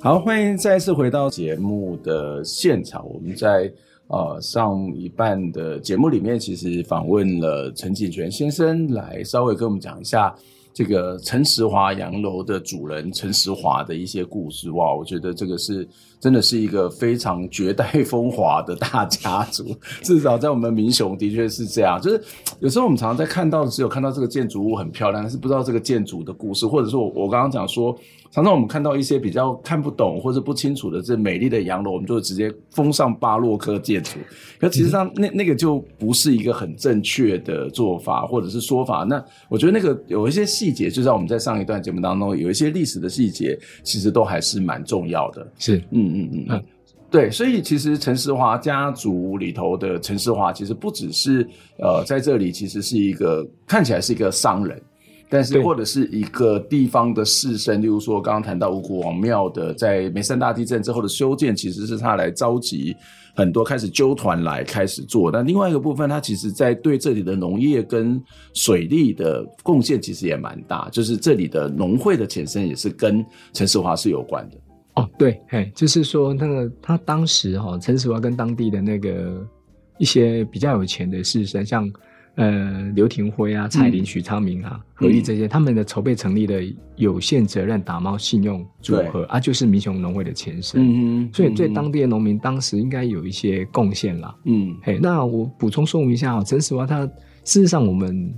好，欢迎再次回到节目的现场。我们在呃上一半的节目里面，其实访问了陈锦泉先生，来稍微跟我们讲一下。这个陈时华洋楼的主人陈时华的一些故事，哇，我觉得这个是真的是一个非常绝代风华的大家族，[LAUGHS] 至少在我们民雄的确是这样。就是有时候我们常常在看到的时候，看到这个建筑物很漂亮，但是不知道这个建筑的故事，或者说我刚刚讲说。常常我们看到一些比较看不懂或者不清楚的这美丽的洋楼，我们就直接封上巴洛克建筑。可其实上那那个就不是一个很正确的做法或者是说法。那我觉得那个有一些细节，就像我们在上一段节目当中有一些历史的细节，其实都还是蛮重要的。是，嗯嗯嗯嗯，对。所以其实陈世华家族里头的陈世华，其实不只是呃在这里，其实是一个看起来是一个商人。但是，或者是一个地方的士绅，例如说刚刚谈到五谷王庙的，在梅山大地震之后的修建，其实是他来召集很多开始纠团来开始做。但另外一个部分，他其实在对这里的农业跟水利的贡献其实也蛮大，就是这里的农会的前身也是跟陈时华是有关的。哦，对，嘿，就是说那个他当时哈，陈时华跟当地的那个一些比较有钱的士绅，像。呃，刘廷辉啊，蔡林、许昌明啊，何毅这些，嗯、他们的筹备成立的有限责任打猫信用组合啊，就是民雄农会的前身。嗯，所以对当地的农民当时应该有一些贡献啦。嗯，嘿，那我补充说明一下啊，陈实华他事实上我们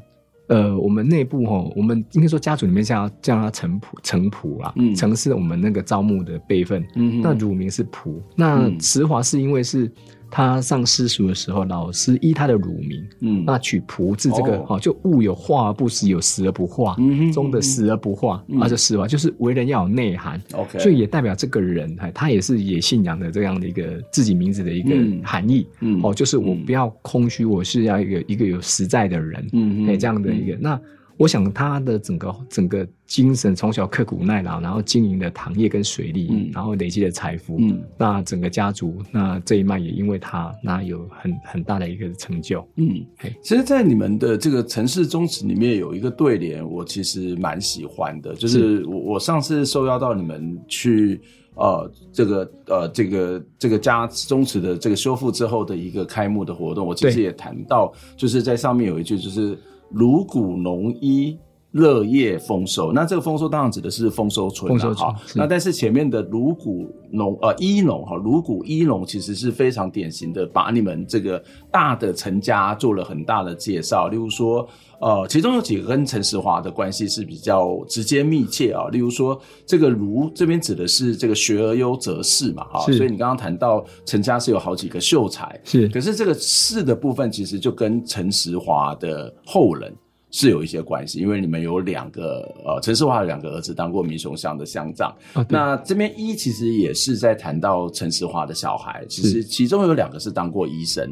呃，我们内部哈，我们应该说家族里面叫叫他陈仆陈仆啊，嗯，陈是我们那个招募的辈分，嗯，那乳名是仆，那时华是因为是。他上私塾的时候，老师依他的乳名，嗯，那取仆字这个，哦，就物有化而不实，有实而不化，嗯，中的实而不化，而且实化就是为人要有内涵，OK，所以也代表这个人，他也是也信仰的这样的一个自己名字的一个含义，嗯，哦，就是我不要空虚，我是要一个一个有实在的人，嗯，哎这样的一个那。我想他的整个整个精神从小刻苦耐劳，然后经营的糖业跟水利，嗯、然后累积的财富，嗯，那整个家族那这一脉也因为他那有很很大的一个成就，嗯，嘿。其实，在你们的这个城市宗祠里面有一个对联，我其实蛮喜欢的，就是。我我上次受邀到你们去呃这个呃这个这个家宗祠的这个修复之后的一个开幕的活动，我其实也谈到，就是在上面有一句就是。芦谷农医乐业丰收，那这个丰收当然指的是丰收村了哈。那但是前面的卢谷农呃一农哈，卢谷一农其实是非常典型的，把你们这个大的陈家做了很大的介绍。例如说，呃，其中有几个跟陈时华的关系是比较直接密切啊。例如说，这个卢这边指的是这个学而优则仕嘛哈。所以你刚刚谈到陈家是有好几个秀才，是。可是这个仕的部分其实就跟陈时华的后人。是有一些关系，因为你们有两个呃，陈世华的两个儿子当过民雄乡的乡长。哦、那这边一其实也是在谈到陈世华的小孩，其实其中有两个是当过医生。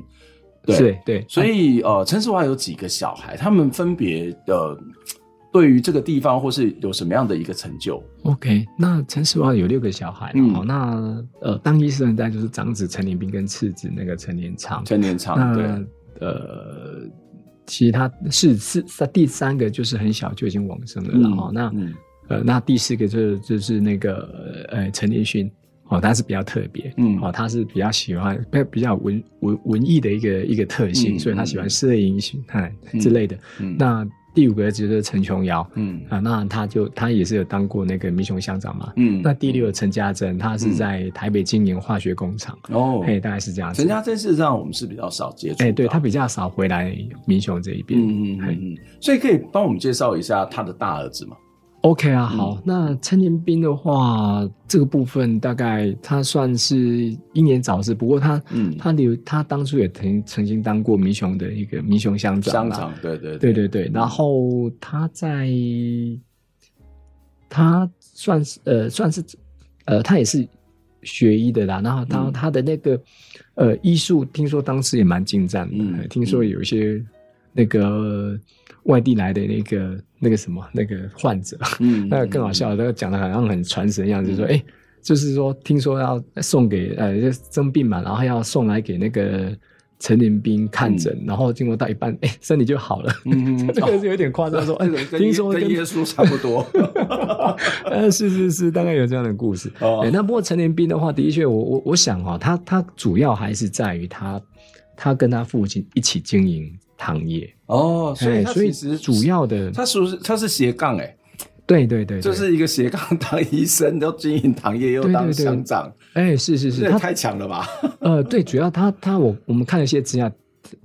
对对，对所以呃，陈世华有几个小孩，他们分别呃，对于这个地方或是有什么样的一个成就？OK，那陈世华有六个小孩，嗯，好，那呃，当医生的就是长子陈连斌跟次子那个陈连昌。陈连昌，对，呃。其实他是是他第三个就是很小就已经往生了，然后、嗯、那、嗯、呃那第四个就是就是那个呃陈奕迅哦，他是比较特别，嗯，哦他是比较喜欢比比较文文文艺的一个一个特性，嗯、所以他喜欢摄影、形态、之类的，嗯、那。第五个就是陈琼瑶，嗯。啊，那他就他也是有当过那个民雄乡长嘛，嗯。那第六个陈家珍，他是在台北经营化学工厂，哦，嘿，大概是这样子。陈家珍事实上我们是比较少接触，哎，对他比较少回来民雄这一边，嗯嗯嗯。所以可以帮我们介绍一下他的大儿子吗？OK 啊，好，嗯、那陈联彬的话，这个部分大概他算是英年早逝，不过他，嗯，他留他当初也曾曾经当过民雄的一个民雄乡长，乡长，对对对。对对，然后他在，他算是呃算是呃他也是学医的啦，然后他他的那个、嗯、呃医术，听说当时也蛮精湛的，嗯，听说有一些那个外地来的那个。那个什么，那个患者，嗯，[LAUGHS] 那个更好笑，那个讲的好像很传神一样，就是说，哎、欸，就是说，听说要送给呃，就生病嘛，然后要送来给那个陈林斌看诊，嗯、然后经过到一半，哎、欸，身体就好了，嗯，[LAUGHS] 这个是有点夸张，说，哎，听说跟耶稣差不多，[LAUGHS] 呃，是是是，大概有这样的故事。那不过陈林斌的话，的确，我我我想哈，他他主要还是在于他他跟他父亲一起经营。行业哦，所以所以其实主要的，他是不是他是斜杠哎？对对对，就是一个斜杠，当医生，又经营行业，又当乡长。哎，是是是，他太强了吧？呃，对，主要他他我我们看了一些资料，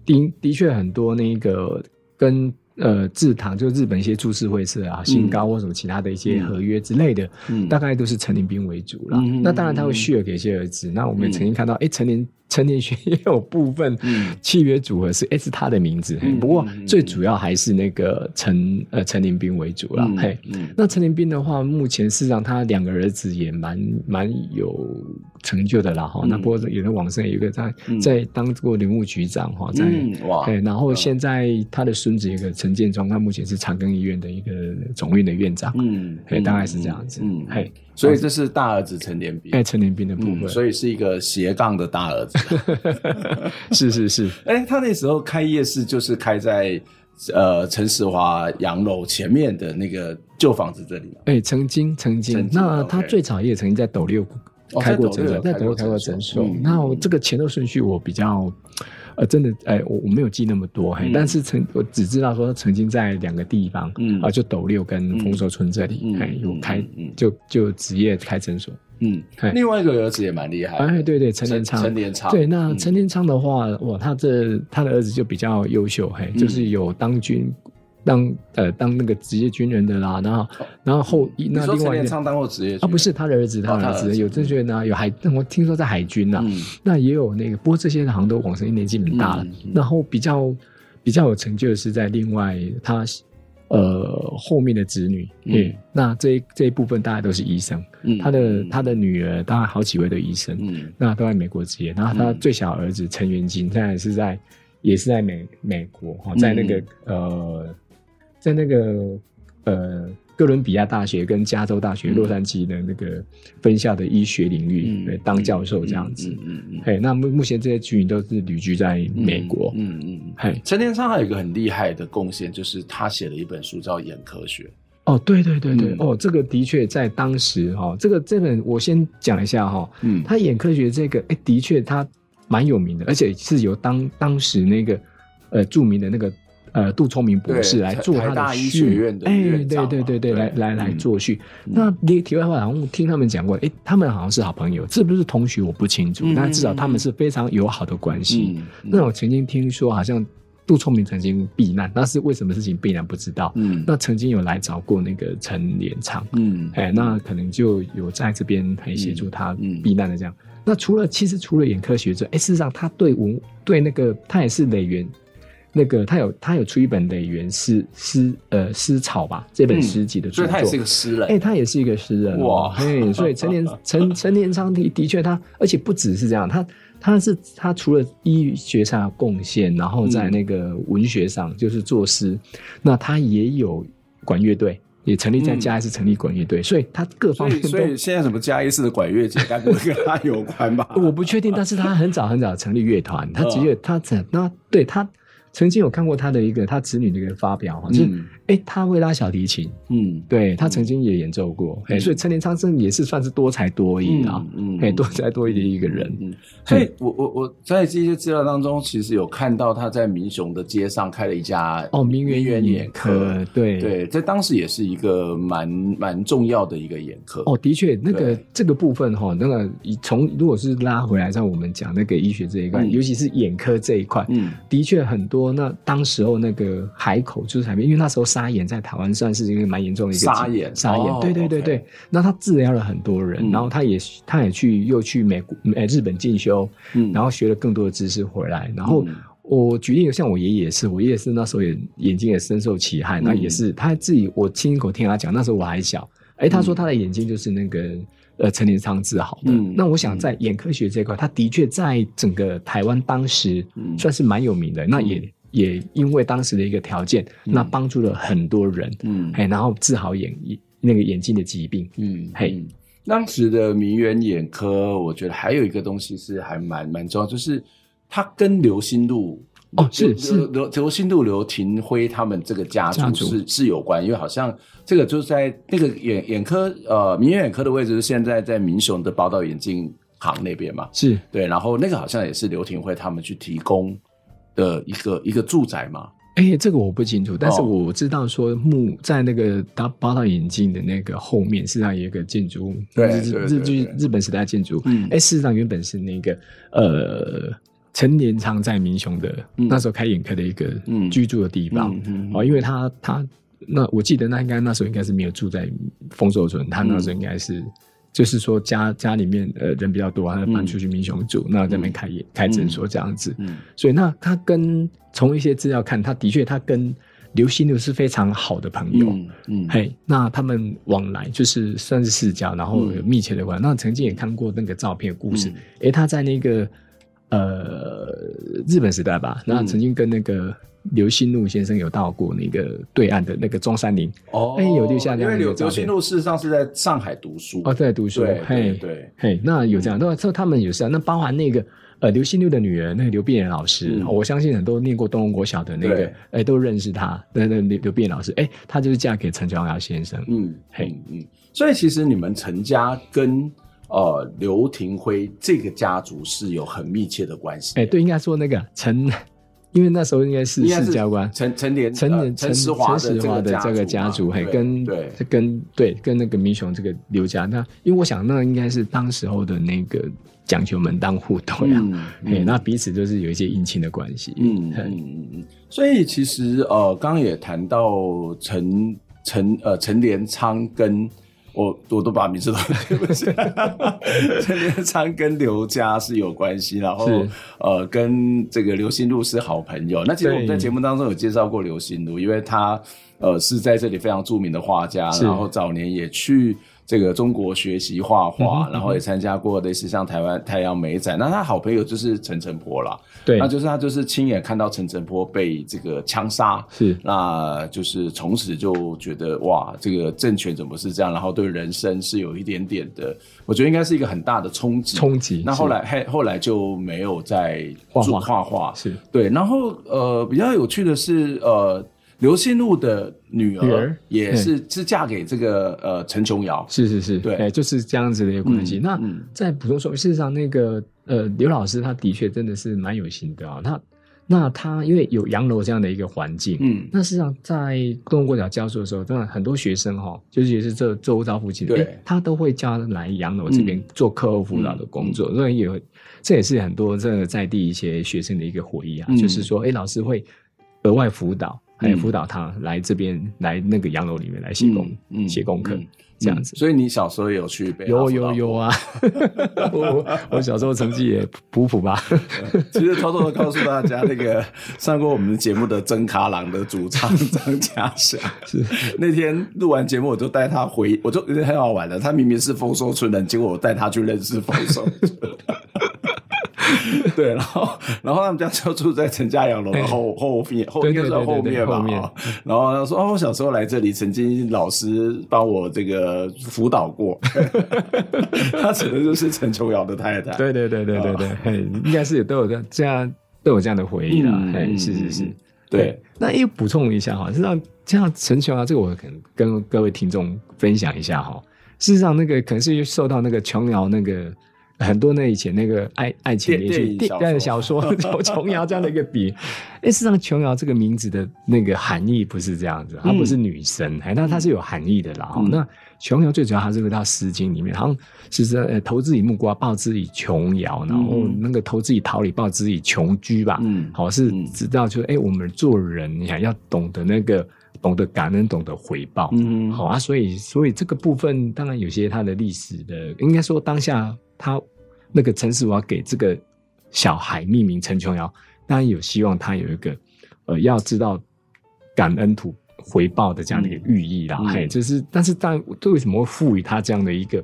的的确很多那个跟呃制糖，就日本一些株式会社啊，新高或什么其他的一些合约之类的，大概都是陈林斌为主了。那当然他会 share 给一些儿子。那我们也曾经看到，哎，陈联。陈联勋也有部分契约组合是是他的名字，不过最主要还是那个陈呃陈林斌为主了。嘿，那陈林斌的话，目前事实上他两个儿子也蛮蛮有成就的啦哈。那不过有的网上有一个在在当过林务局长哈，在哇，对，然后现在他的孙子一个陈建忠，他目前是长庚医院的一个总院的院长，嗯，大概是这样子，嗯，嘿。所以这是大儿子陈联彬，哎，陈联彬的部分，嗯，所以是一个斜杠的大儿子，是 [LAUGHS] 是是，[LAUGHS] 哎，他那时候开夜市就是开在呃陈世华洋楼前面的那个旧房子这里，哎，曾经曾经，曾经那他最早也曾经在斗六开过诊所，在德国开过诊所，那我这个前后顺序我比较。呃，真的，哎，我我没有记那么多，嘿，但是曾我只知道说曾经在两个地方，嗯，啊，就斗六跟丰收村这里，哎，有开，就就职业开诊所，嗯，另外一个儿子也蛮厉害，哎，对对，陈联昌，陈联昌，对，那陈联昌的话，哇，他这他的儿子就比较优秀，嘿，就是有当军。当呃当那个职业军人的啦，然后然后后那另外一个当过职业啊，不是他的儿子，他的儿子有这些呢，有海，我听说在海军呐，那也有那个，不过这些好像都往生年纪很大了。然后比较比较有成就的是在另外他呃后面的子女，嗯，那这这一部分大概都是医生，他的他的女儿当然好几位的医生，嗯，那都在美国职业，然后他最小儿子陈元金现在是在也是在美美国哈，在那个呃。在那个呃哥伦比亚大学跟加州大学洛杉矶的那个分校的医学领域，对，当教授这样子，嗯嗯，嘿，那目目前这些居民都是旅居在美国，嗯嗯，嘿，陈天昌还有一个很厉害的贡献，就是他写了一本书叫《眼科学》。哦，对对对对，哦，这个的确在当时哈，这个这本我先讲一下哈，嗯，他眼科学这个，哎，的确他蛮有名的，而且是由当当时那个呃著名的那个。呃，杜聪明博士来做他的序，哎，对对对对，来来来做序。那题题外话，好像听他们讲过，哎，他们好像是好朋友，是不是同学我不清楚，但至少他们是非常友好的关系。那我曾经听说，好像杜聪明曾经避难，那是为什么事情避难不知道。嗯，那曾经有来找过那个陈连昌，嗯，哎，那可能就有在这边可以协助他避难的这样。那除了其实除了眼科学之外，哎，事实上他对文对那个他也是类园。那个他有他有出一本《耒园诗诗呃诗草》吧，这本诗集的著作，所以他也是一个诗人。哎，他也是一个诗人哇！哎，所以陈年陈陈年昌的的确他，而且不只是这样，他他是他除了医学上的贡献，然后在那个文学上就是作诗，那他也有管乐队，也成立在嘉义市成立管乐队，所以他各方面。所以现在什么嘉义市的管乐节该不会跟他有关吧？我不确定，但是他很早很早成立乐团，他只有他怎那对他。曾经有看过他的一个他子女的一个发表，就是哎、他会拉小提琴，嗯，对他曾经也演奏过，哎、嗯，所以陈年昌真也是算是多才多艺啊，嗯，哎、嗯，多才多艺的一个人。嗯，所以我我我在这些资料当中，其实有看到他在民雄的街上开了一家哦，明园眼科，对。对，在当时也是一个蛮蛮重要的一个眼科。哦，的确，那个这个部分哈，那个从如果是拉回来，像我们讲那个医学这一块，嗯、尤其是眼科这一块，嗯，的确很多。说，那当时候那个海口就是海边，因为那时候沙眼在台湾算是一个蛮严重的一个沙眼，沙眼，对对对对。那他治疗了很多人，然后他也他也去又去美国、日本进修，然后学了更多的知识回来。然后我举例，像我爷爷也是，我爷爷是那时候也眼睛也深受其害，那也是他自己，我亲口听他讲，那时候我还小，哎，他说他的眼睛就是那个。呃，陈年昌治好的。嗯，那我想在眼科学这块，他的确在整个台湾当时算是蛮有名的。那也也因为当时的一个条件，那帮助了很多人。嗯，嘿，然后治好眼那个眼睛的疾病。嗯，嘿，当时的名媛眼科，我觉得还有一个东西是还蛮蛮重要，就是它跟刘心路。哦，是是刘刘心路、刘廷辉他们这个家族是族是有关，因为好像这个就是在那个眼眼科呃名媛眼科的位置是现在在民雄的宝岛眼镜行那边嘛，是对，然后那个好像也是刘廷辉他们去提供的一个一个住宅吗。哎、欸，这个我不清楚，但是我知道说木在那个宝宝岛眼镜的那个后面，事实上有一个建筑，对日日日日本时代建筑，嗯，哎、欸，事实上原本是那个呃。陈年昌在民雄的、嗯、那时候开眼科的一个居住的地方，哦、因为他他那我记得那应该那时候应该是没有住在丰寿村，他那时候应该是、嗯、就是说家家里面呃人比较多，他就搬出去民雄住，嗯、那在那边开眼开诊所这样子，嗯嗯、所以那他跟从一些资料看，他的确他跟刘心路是非常好的朋友，嗯，嗯。嘿，那他们往来就是算是世交，然后有密切的关系。嗯、那曾经也看过那个照片故事，诶、嗯。欸，他在那个。呃，日本时代吧，那曾经跟那个刘心路先生有到过那个对岸的那个中山陵。哦，哎，有留下这样。因为刘心路事实上是在上海读书。哦，在读书，对，对，嘿，那有这样，那这他们有这样，那包含那个呃刘心路的女儿那个刘碧莲老师，我相信很多念过东龙国小的那个哎都认识她，那那刘刘碧莲老师，哎，她就是嫁给陈乔瑶先生，嗯，嘿，嗯，所以其实你们陈家跟。呃，刘廷辉这个家族是有很密切的关系。哎，对，应该说那个陈，因为那时候应该是世交关，陈陈连陈陈陈石华的这个家族，还跟对跟对跟那个明雄这个刘家，那因为我想那应该是当时候的那个讲求门当户对啊，哎，那彼此就是有一些姻亲的关系。嗯嗯嗯，所以其实呃，刚刚也谈到陈陈呃陈连昌跟。我我都把名字都对不起，陈连昌跟刘家是有关系，然后呃跟这个刘心路是好朋友。那其实我们在节目当中有介绍过刘心路，因为他呃是在这里非常著名的画家，然后早年也去。这个中国学习画画，然后也参加过类似像台湾太阳美展。那他好朋友就是陈澄波啦，对，那就是他就是亲眼看到陈澄波被这个枪杀，是，那就是从此就觉得哇，这个政权怎么是这样？然后对人生是有一点点的，我觉得应该是一个很大的冲击。冲击。那后来后来就没有再画画，画画是对。然后呃，比较有趣的是呃。刘心路的女儿也是是嫁给这个呃陈琼瑶，是是是，对，就是这样子的一个关系。那在普通说，事实上那个呃刘老师他的确真的是蛮有心的啊。他那他因为有洋楼这样的一个环境，嗯，那事实上在东龙国小教书的时候，真的很多学生哈，就是也是这周遭附近，对，他都会叫他来洋楼这边做课后辅导的工作。所以也这也是很多这个在地一些学生的一个回忆啊，就是说，哎，老师会额外辅导。还有辅导他来这边来那个洋楼里面来写功写功课这样子，所以你小时候有去背？有有有啊！[LAUGHS] 我我小时候成绩也普普吧。[LAUGHS] 其实偷偷的告诉大家，那个上过我们节目的真卡朗的主唱 [LAUGHS] 张家祥，是那天录完节目，我就带他回，我就觉得很好玩的。他明明是丰收村人，结果我带他去认识丰收村。[LAUGHS] 对，然后，然后他们家就住在陈家洋楼的后后面，后应该是后面吧。然后他说：“哦，我小时候来这里，曾经老师帮我这个辅导过。[LAUGHS] ”他指的就是陈琼瑶的太太。对对对对对对，应该是都有这样这样都有这样的回忆啦。嗯，是是是，对。那又补充一下哈，实际上这样陈琼瑶这个我可能跟各位听众分享一下哈。事实上，那个可能是受到那个琼瑶那个。很多那以前那个爱爱情连续电电小说，[LAUGHS] 琼瑶这样的一个比。哎，事实上琼瑶这个名字的那个含义不是这样子，她不是女神，哎、嗯，那它是有含义的啦。嗯、那琼瑶最主要还是回到《诗经》里面，好像是说呃，投之以木瓜，报之以琼瑶，然后那个投之以桃李，报之以琼琚吧。嗯，好是知道就，哎，我们做人你想要懂得那个。懂得感恩，懂得回报，嗯，好啊，所以，所以这个部分当然有些它的历史的，应该说当下他那个陈世华给这个小孩命名陈琼瑶，当然有希望他有一个呃要知道感恩图回报的这样的一个寓意啦，嘿、嗯，就是，但是当然，为什么会赋予他这样的一个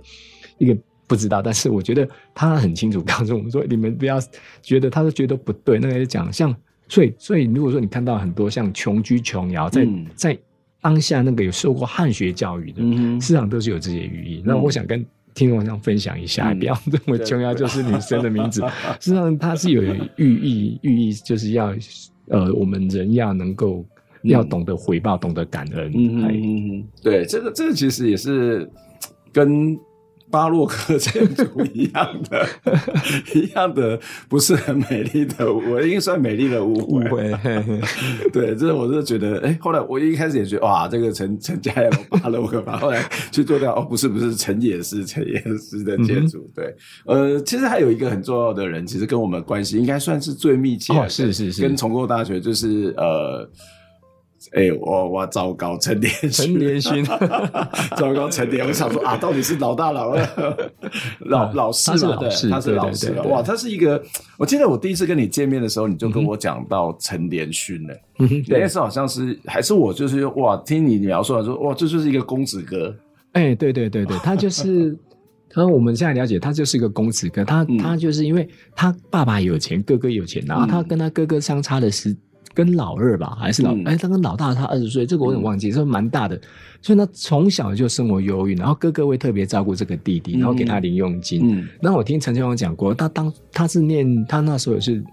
一个不知道，但是我觉得他很清楚告诉我们说，你们不要觉得他都觉得不对，那个讲像。所以，所以如果说你看到很多像穷居、琼瑶，在、嗯、在当下那个有受过汉学教育的，嗯，实际上都是有这些寓意。那、嗯、我想跟听众想分享一下，嗯、不要认为琼瑶就是女生的名字，[LAUGHS] 实际上它是有寓意，寓意就是要呃，我们人要能够要懂得回报，懂得感恩。嗯嗯，对，这个这个其实也是跟。巴洛克建筑一样的，一样的，不是很美丽的，我应该算美丽的误会。对，这是我是觉得，哎、欸，后来我一开始也觉得，哇，这个陈陈家有巴洛克吧，后来去做掉，哦，不是不是，陈也是陈也是的建筑。对，呃，其实还有一个很重要的人，其实跟我们关系应该算是最密切的，哦，是是是，跟重构大学就是呃。哎、欸，我我糟糕，陈连陈连勋，糟糕，陈连，我想说啊，到底是老大老二，老老师嘛？对，他是老师。哇，他是一个，我记得我第一次跟你见面的时候，你就跟我讲到陈连勋呢。那时候好像是还是我，就是哇，听你描述来说，哇，这就是一个公子哥。哎、欸，对对对对，他就是，[LAUGHS] 他我们现在了解，他就是一个公子哥。他、嗯、他就是因为他爸爸有钱，哥哥有钱，然后他跟他哥哥相差的是。跟老二吧，还是老哎，他、嗯、跟老大他二十岁，这个我有点忘记，这、嗯、蛮大的，所以他从小就生活忧郁，然后哥哥会特别照顾这个弟弟，然后给他零用金。嗯，那我听陈建宏讲过，他当他是念他那时候也是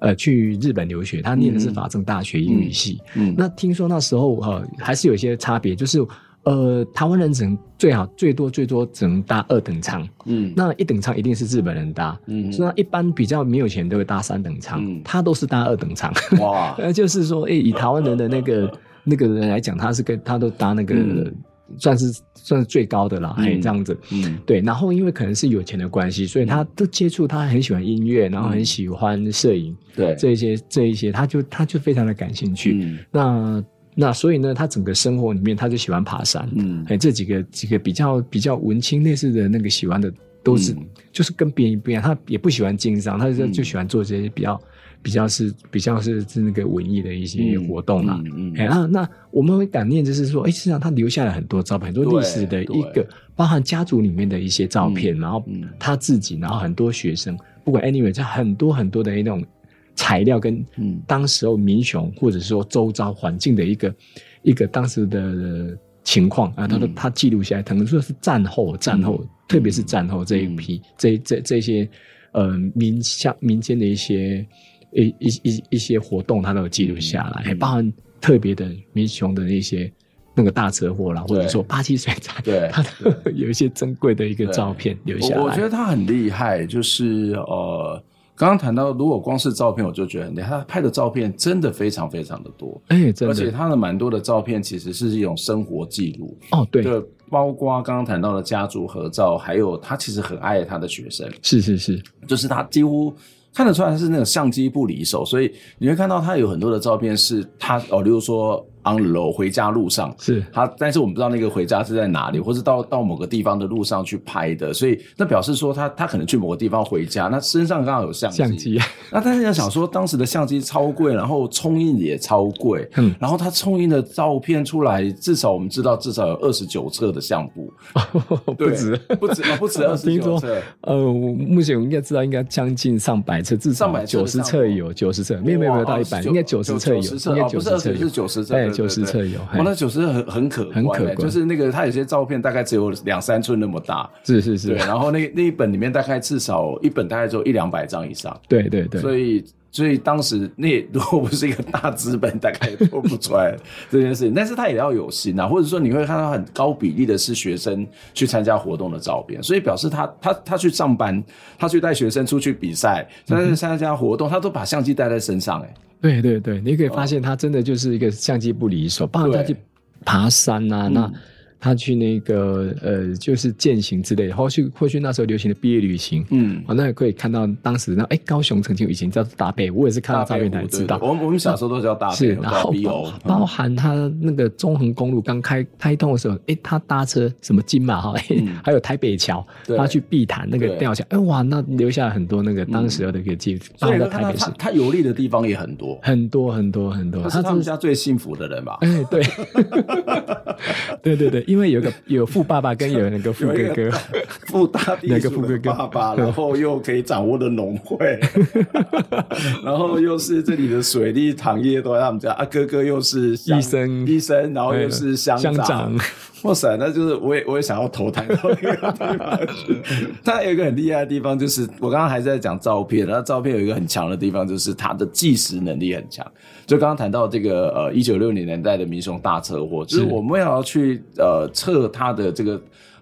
呃去日本留学，他念的是法政大学英语系。嗯，嗯那听说那时候呃还是有一些差别，就是。呃，台湾人只能最好最多最多只能搭二等舱，嗯，那一等舱一定是日本人搭，嗯，所以一般比较没有钱都会搭三等舱，嗯，他都是搭二等舱，哇，[LAUGHS] 那就是说，哎、欸，以台湾人的那个 [LAUGHS] 那个人来讲，他是跟他都搭那个、嗯、算是算是最高的了，哎、嗯，这样子，嗯，对，然后因为可能是有钱的关系，所以他都接触，他很喜欢音乐，然后很喜欢摄影，对、嗯，这一些这一些，他就他就非常的感兴趣，嗯，那。那所以呢，他整个生活里面，他就喜欢爬山。嗯，哎，这几个几个比较比较文青类似的那个喜欢的，都是、嗯、就是跟别人不一样。他也不喜欢经商，他就就喜欢做这些比较、嗯、比较是比较是是那个文艺的一些活动啊。嗯嗯。哎、嗯，那那我们会感念，就是说，哎，实际上他留下了很多照片，很多历史的一个，包含家族里面的一些照片，然后他自己，然后很多学生，不管 anyway，在很多很多的那种。材料跟当时候民雄或者说周遭环境的一个一个当时的情况啊，他都他记录下来，可能说是战后战后，特别是战后这一批这这这些呃民像民间的一些一一一一些活动，他都有记录下来，还包含特别的民雄的那些那个大车祸啦，或者说八七水灾，[LAUGHS] 对，他都 [LAUGHS] 有一些珍贵的一个照片留下来。我觉得他很厉害，就是呃。刚刚谈到，如果光是照片，我就觉得很厉害。他拍的照片真的非常非常的多，哎、欸，真的。而且他的蛮多的照片其实是一种生活记录。哦，对，就包括刚刚谈到的家族合照，还有他其实很爱他的学生。是是是，就是他几乎看得出来他是那种相机不离手，所以你会看到他有很多的照片是他哦，例如说。On the road 回家路上是他，但是我们不知道那个回家是在哪里，或是到到某个地方的路上去拍的，所以那表示说他他可能去某个地方回家，那身上刚好有相机，相机。那但是要想说，当时的相机超贵，然后冲印也超贵，嗯，然后他冲印的照片出来，至少我们知道至少有二十九册的相簿，不止不止不 [LAUGHS] 止二十九册，呃，目前我们应该知道应该将近上百册，至少九十册有九十册，没有没有没有到一百，应该九十册有，应该九十册是九十册。九十册有，哇那九十很很可很可观，就是那个他有些照片大概只有两三寸那么大，是是是，对，然后那那一本里面大概至少一本大概只有一两百张以上，对对对，所以所以当时那如果不是一个大资本，大概也做不出来 [LAUGHS] 这件事情。但是他也要有心啊，或者说你会看到很高比例的是学生去参加活动的照片，所以表示他他他去上班，他去带学生出去比赛，但是参加活动，他都把相机带在身上、欸。哎，对对对，你可以发现他真的就是一个相机不离手，包括他去爬山啊，那。他去那个呃，就是践行之类的，或许或许那时候流行的毕业旅行，嗯，哦，那也可以看到当时那哎、欸，高雄曾经有以前叫做大北，我也是看到照片才知道。我们我们小时候都叫大北，是，然后包，包含他那个中横公路刚开开通的时候，哎、欸，他搭车什么金马哈，嗯、[LAUGHS] 还有台北桥，他去碧潭那个吊桥，哎、欸、哇，那留下了很多那个当时的一个记录。所以台北市他游历的地方也很多，很多很多很多。他是他们家最幸福的人吧？哎、欸，[LAUGHS] 对，对对对，因为有个有。富爸爸跟有那个富哥哥，[LAUGHS] 富大地主 [LAUGHS] 的爸爸，[LAUGHS] 然后又可以掌握的农会，然后又是这里的水利行业都在他们家啊，哥哥又是医生，医生，然后又是乡长，乡长，[LAUGHS] 哇塞，那就是我也我也想要投胎到那个地方去。[LAUGHS] 它有一个很厉害的地方，就是我刚刚还在讲照片，然后照片有一个很强的地方，就是它的计时能力很强。就刚刚谈到这个呃，一九六零年代的民雄大车祸，就是我们要去呃测它的这个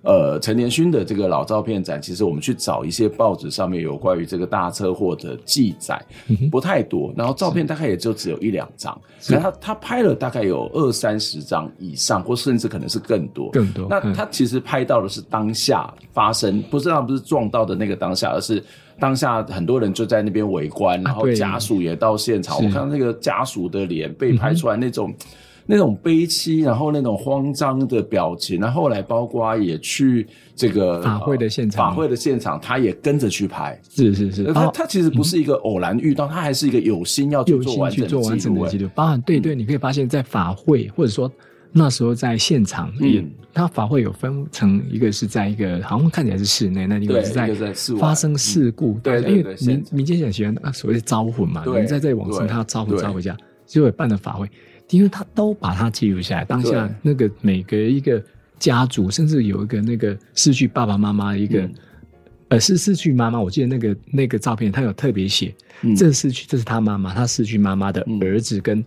呃陈年勋的这个老照片展，其实我们去找一些报纸上面有关于这个大车祸的记载，不太多，然后照片大概也就只有一两张，可是他他拍了大概有二三十张以上，或甚至可能是更多，更多。那他其实拍到的是当下发生，不是他不是撞到的那个当下，而是。当下很多人就在那边围观，然后家属也到现场。啊、我看到那个家属的脸被拍出来那种、嗯、那种悲戚，然后那种慌张的表情。然后后来包括也去这个法会的现场，法会的现场他也跟着去拍。是是是，他他其实不是一个偶然遇到，他还是一个有心要去做完整的记录。包含对对，你可以发现，在法会或者说。那时候在现场嗯，他法会有分成一个是在一个好像看起来是室内，那一个是在发生事故，对，因为民民间很喜欢啊所谓的招魂嘛，你在这里往生，他要招魂招回家，就会办的法会，因为他都把它记录下来，当下那个每个一个家族，甚至有一个那个失去爸爸妈妈一个，呃是失去妈妈，我记得那个那个照片他有特别写，这失去这是他妈妈，他失去妈妈的儿子跟。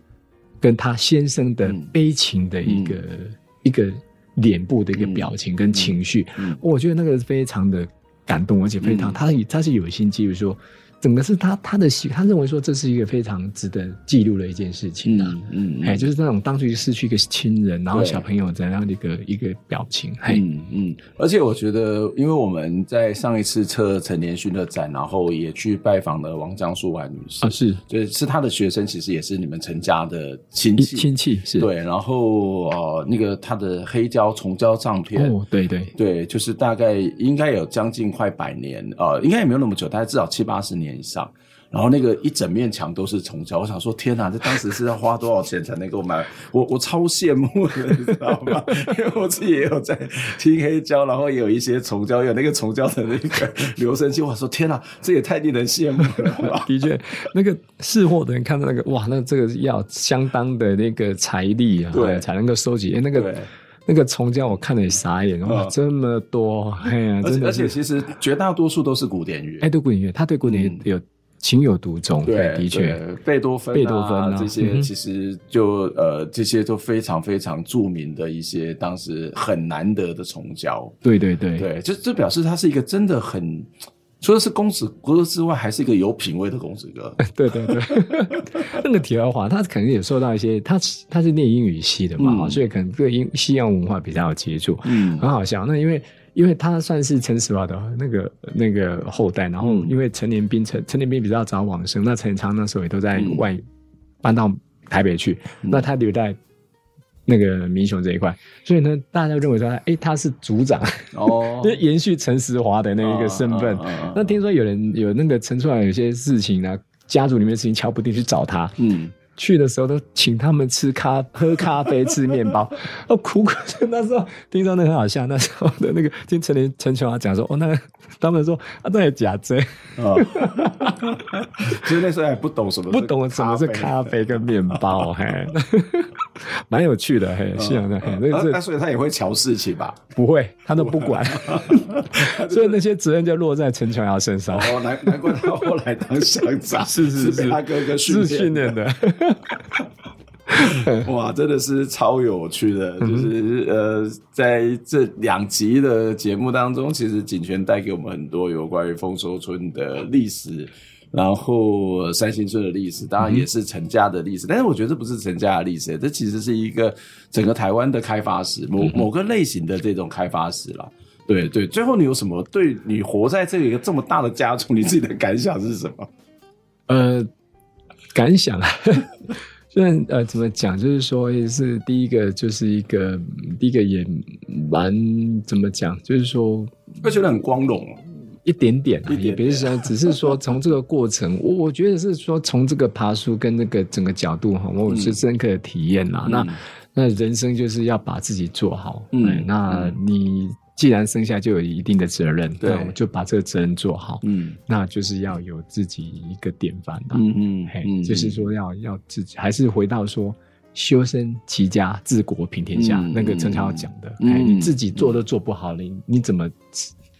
跟他先生的悲情的一个、嗯、一个脸部的一个表情跟情绪，我觉得那个非常的感动，而且非常、嗯、他他是有心机，比如说。整个是他他的喜，他认为说这是一个非常值得记录的一件事情啊，嗯嗯，哎，就是那种当初失去一个亲人，然后小朋友怎样的一个一个表情，嗯嗯，而且我觉得，因为我们在上一次测陈年勋的展，然后也去拜访了王江素婉女士，啊是，就是他的学生，其实也是你们陈家的亲戚亲戚，是。对，然后呃那个他的黑胶重胶唱片，哦对对。对，就是大概应该有将近快百年，呃，应该也没有那么久，大概至少七八十年。以上，然后那个一整面墙都是虫胶，我想说天哪，这当时是要花多少钱才能够买？我我超羡慕的，你知道吗？因为我自己也有在听黑胶，然后也有一些虫胶，有那个虫胶的那个留声机。我说天哪，这也太令人羡慕了。[LAUGHS] 的确，那个试货的人看到那个哇，那这个要相当的那个财力啊，对，才能够收集。哎，那个。那个虫胶我看了也傻眼，哇，这么多，哎呀，真的，而且其实绝大多数都是古典乐，哎，对古典乐，他对古典乐有情有独钟，对，的确，贝多芬、贝多芬这些其实就呃，这些都非常非常著名的一些当时很难得的重胶，对对对。对，就这表示他是一个真的很。除了是公子哥之外，还是一个有品味的公子哥。对 [LAUGHS] 对对，[LAUGHS] 那个题外话，他肯定也受到一些，他他是念英语系的嘛，嗯、所以可能对英西洋文化比较有接触。嗯，很好笑。那因为因为他算是陈实华的那个那个后代，然后因为陈年斌陈陈年斌比较早往生，那陈昌那时候也都在外搬到台北去，嗯、那他留在。那个民雄这一块，所以呢，大家认为说，哎、欸，他是组长哦，[LAUGHS] 就延续陈时华的那一个身份。哦哦哦、那听说有人有那个陈处长有些事情呢、啊，家族里面的事情敲不定，去找他。嗯，去的时候都请他们吃咖、喝咖啡、吃面包。[LAUGHS] 哦，苦苦的那时候听说那很好笑，那时候的那个听陈林陈琼华讲说，哦，那个他们说啊，那也假真。哦，其 [LAUGHS] 实那时候还不懂什么，不懂什么是咖啡跟面包，嘿。蛮有趣的，嘿，是啊，那那那所以他也会瞧事情吧？不会，他都不管，[LAUGHS] 所以那些责任就落在陈琼瑶身上。哦，难难怪他后来当乡长，是是是，他哥哥训练的。[LAUGHS] 哇，真的是超有趣的，就是呃，在这两集的节目当中，其实景泉带给我们很多有关于丰收村的历史。然后三星村的历史，当然也是陈家的历史，嗯、但是我觉得这不是陈家的历史，这其实是一个整个台湾的开发史，某某个类型的这种开发史了。对对，最后你有什么对你活在这一个这么大的家族，你自己的感想是什么？呃，感想啊，[LAUGHS] 虽然呃怎么讲，就是说也是第一个，就是一个第一个也蛮怎么讲，就是说会觉得很光荣。一点点，啊，也别是说，只是说从这个过程，[LAUGHS] 我我觉得是说从这个爬树跟那个整个角度哈，我是深刻的体验啦。嗯、那那人生就是要把自己做好，嗯，那你既然生下就有一定的责任，对，就把这个责任做好，嗯，那就是要有自己一个典范吧，嗯嗯，嘿，嗯、就是说要要自己，还是回到说修身齐家治国平天下，嗯、那个陈超讲的，嗯，你自己做都做不好，你你怎么？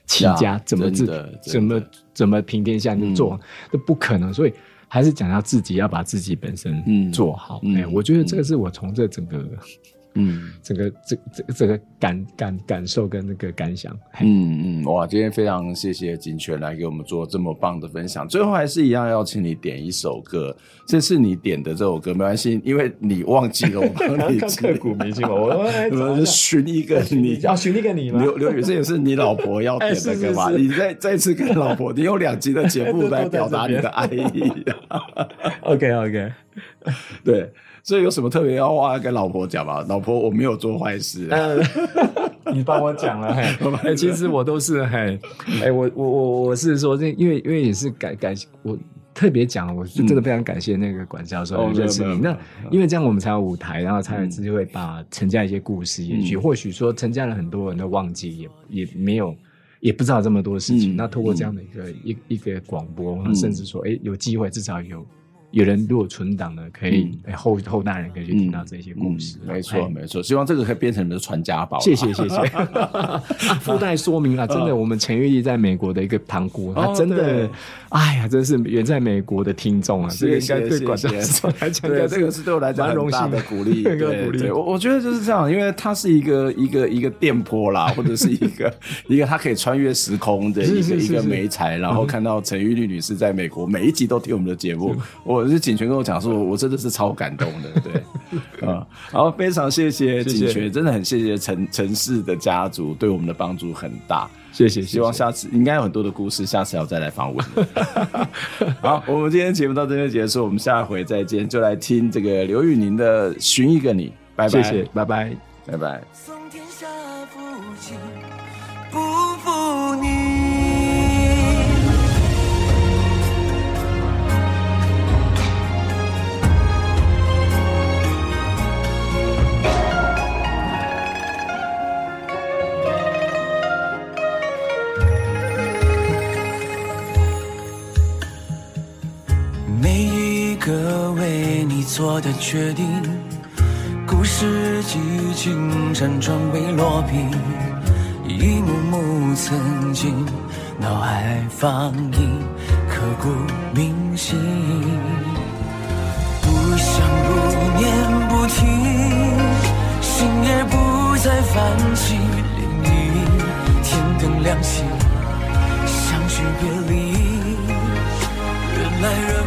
齐家怎么治？怎么怎么平天下？你做都不可能，所以还是讲到自己要把自己本身做好。哎，我觉得这个是我从这整个。嗯，整个这这这个感感感受跟那个感想，嗯嗯，哇，今天非常谢谢景泉来给我们做这么棒的分享。最后还是一样要请你点一首歌，这是你点的这首歌没关系，因为你忘记了我帮你 [LAUGHS] 刻骨铭心，我 [LAUGHS] 我们寻一个你，要寻一个你吗？刘刘宇，这也是你老婆要点的歌吗？你再再次跟老婆，你用两集的节目 [LAUGHS] 来表达你的爱意。OK OK，对。所以有什么特别要话跟老婆讲吗？老婆，我没有做坏事。嗯，你帮我讲了，嘿，其实我都是嘿，哎，我我我我是说，这因为因为也是感感谢，我特别讲，我是真的非常感谢那个管教授认识你。那因为这样我们才有舞台，然后才有机会把陈家一些故事延续。或许说陈家人很多人都忘记，也也没有也不知道这么多事情。那透过这样的一个一一个广播，甚至说，哎，有机会至少有。有人如果存档呢，可以后后代人可以去听到这些故事。没错，没错，希望这个可以变成你们的传家宝。谢谢，谢谢。[LAUGHS] 附带说明啊，真的，我们陈玉丽在美国的一个堂姑，他真的，哎呀，真是远在美国的听众啊，[LAUGHS] 这个应该对管教授来讲，对这个是对我来讲蛮荣幸的 [LAUGHS] 鼓励，对对，我我觉得就是这样，因为它是一个一个一个电波啦，或者是一个一个它可以穿越时空的一个一个媒材，然后看到陈玉丽女士在美国每一集都听我们的节目，我。我是景泉跟我讲说，我真的是超感动的，对，[LAUGHS] 啊，然后非常谢谢景泉，真的很谢谢陈陈氏的家族对我们的帮助很大，谢谢，希望下次应该有很多的故事，下次要再来访问。[LAUGHS] 好，我们今天节目到这边结束，我们下回再见，就来听这个刘宇宁的《寻一个你》，拜拜，谢谢，拜拜，拜拜。做的决定，故事几经辗转未落笔，一幕幕曾经脑海放映，刻骨铭心。不想不念不听，心也不再泛起涟漪，天灯亮起，相聚别离。人来人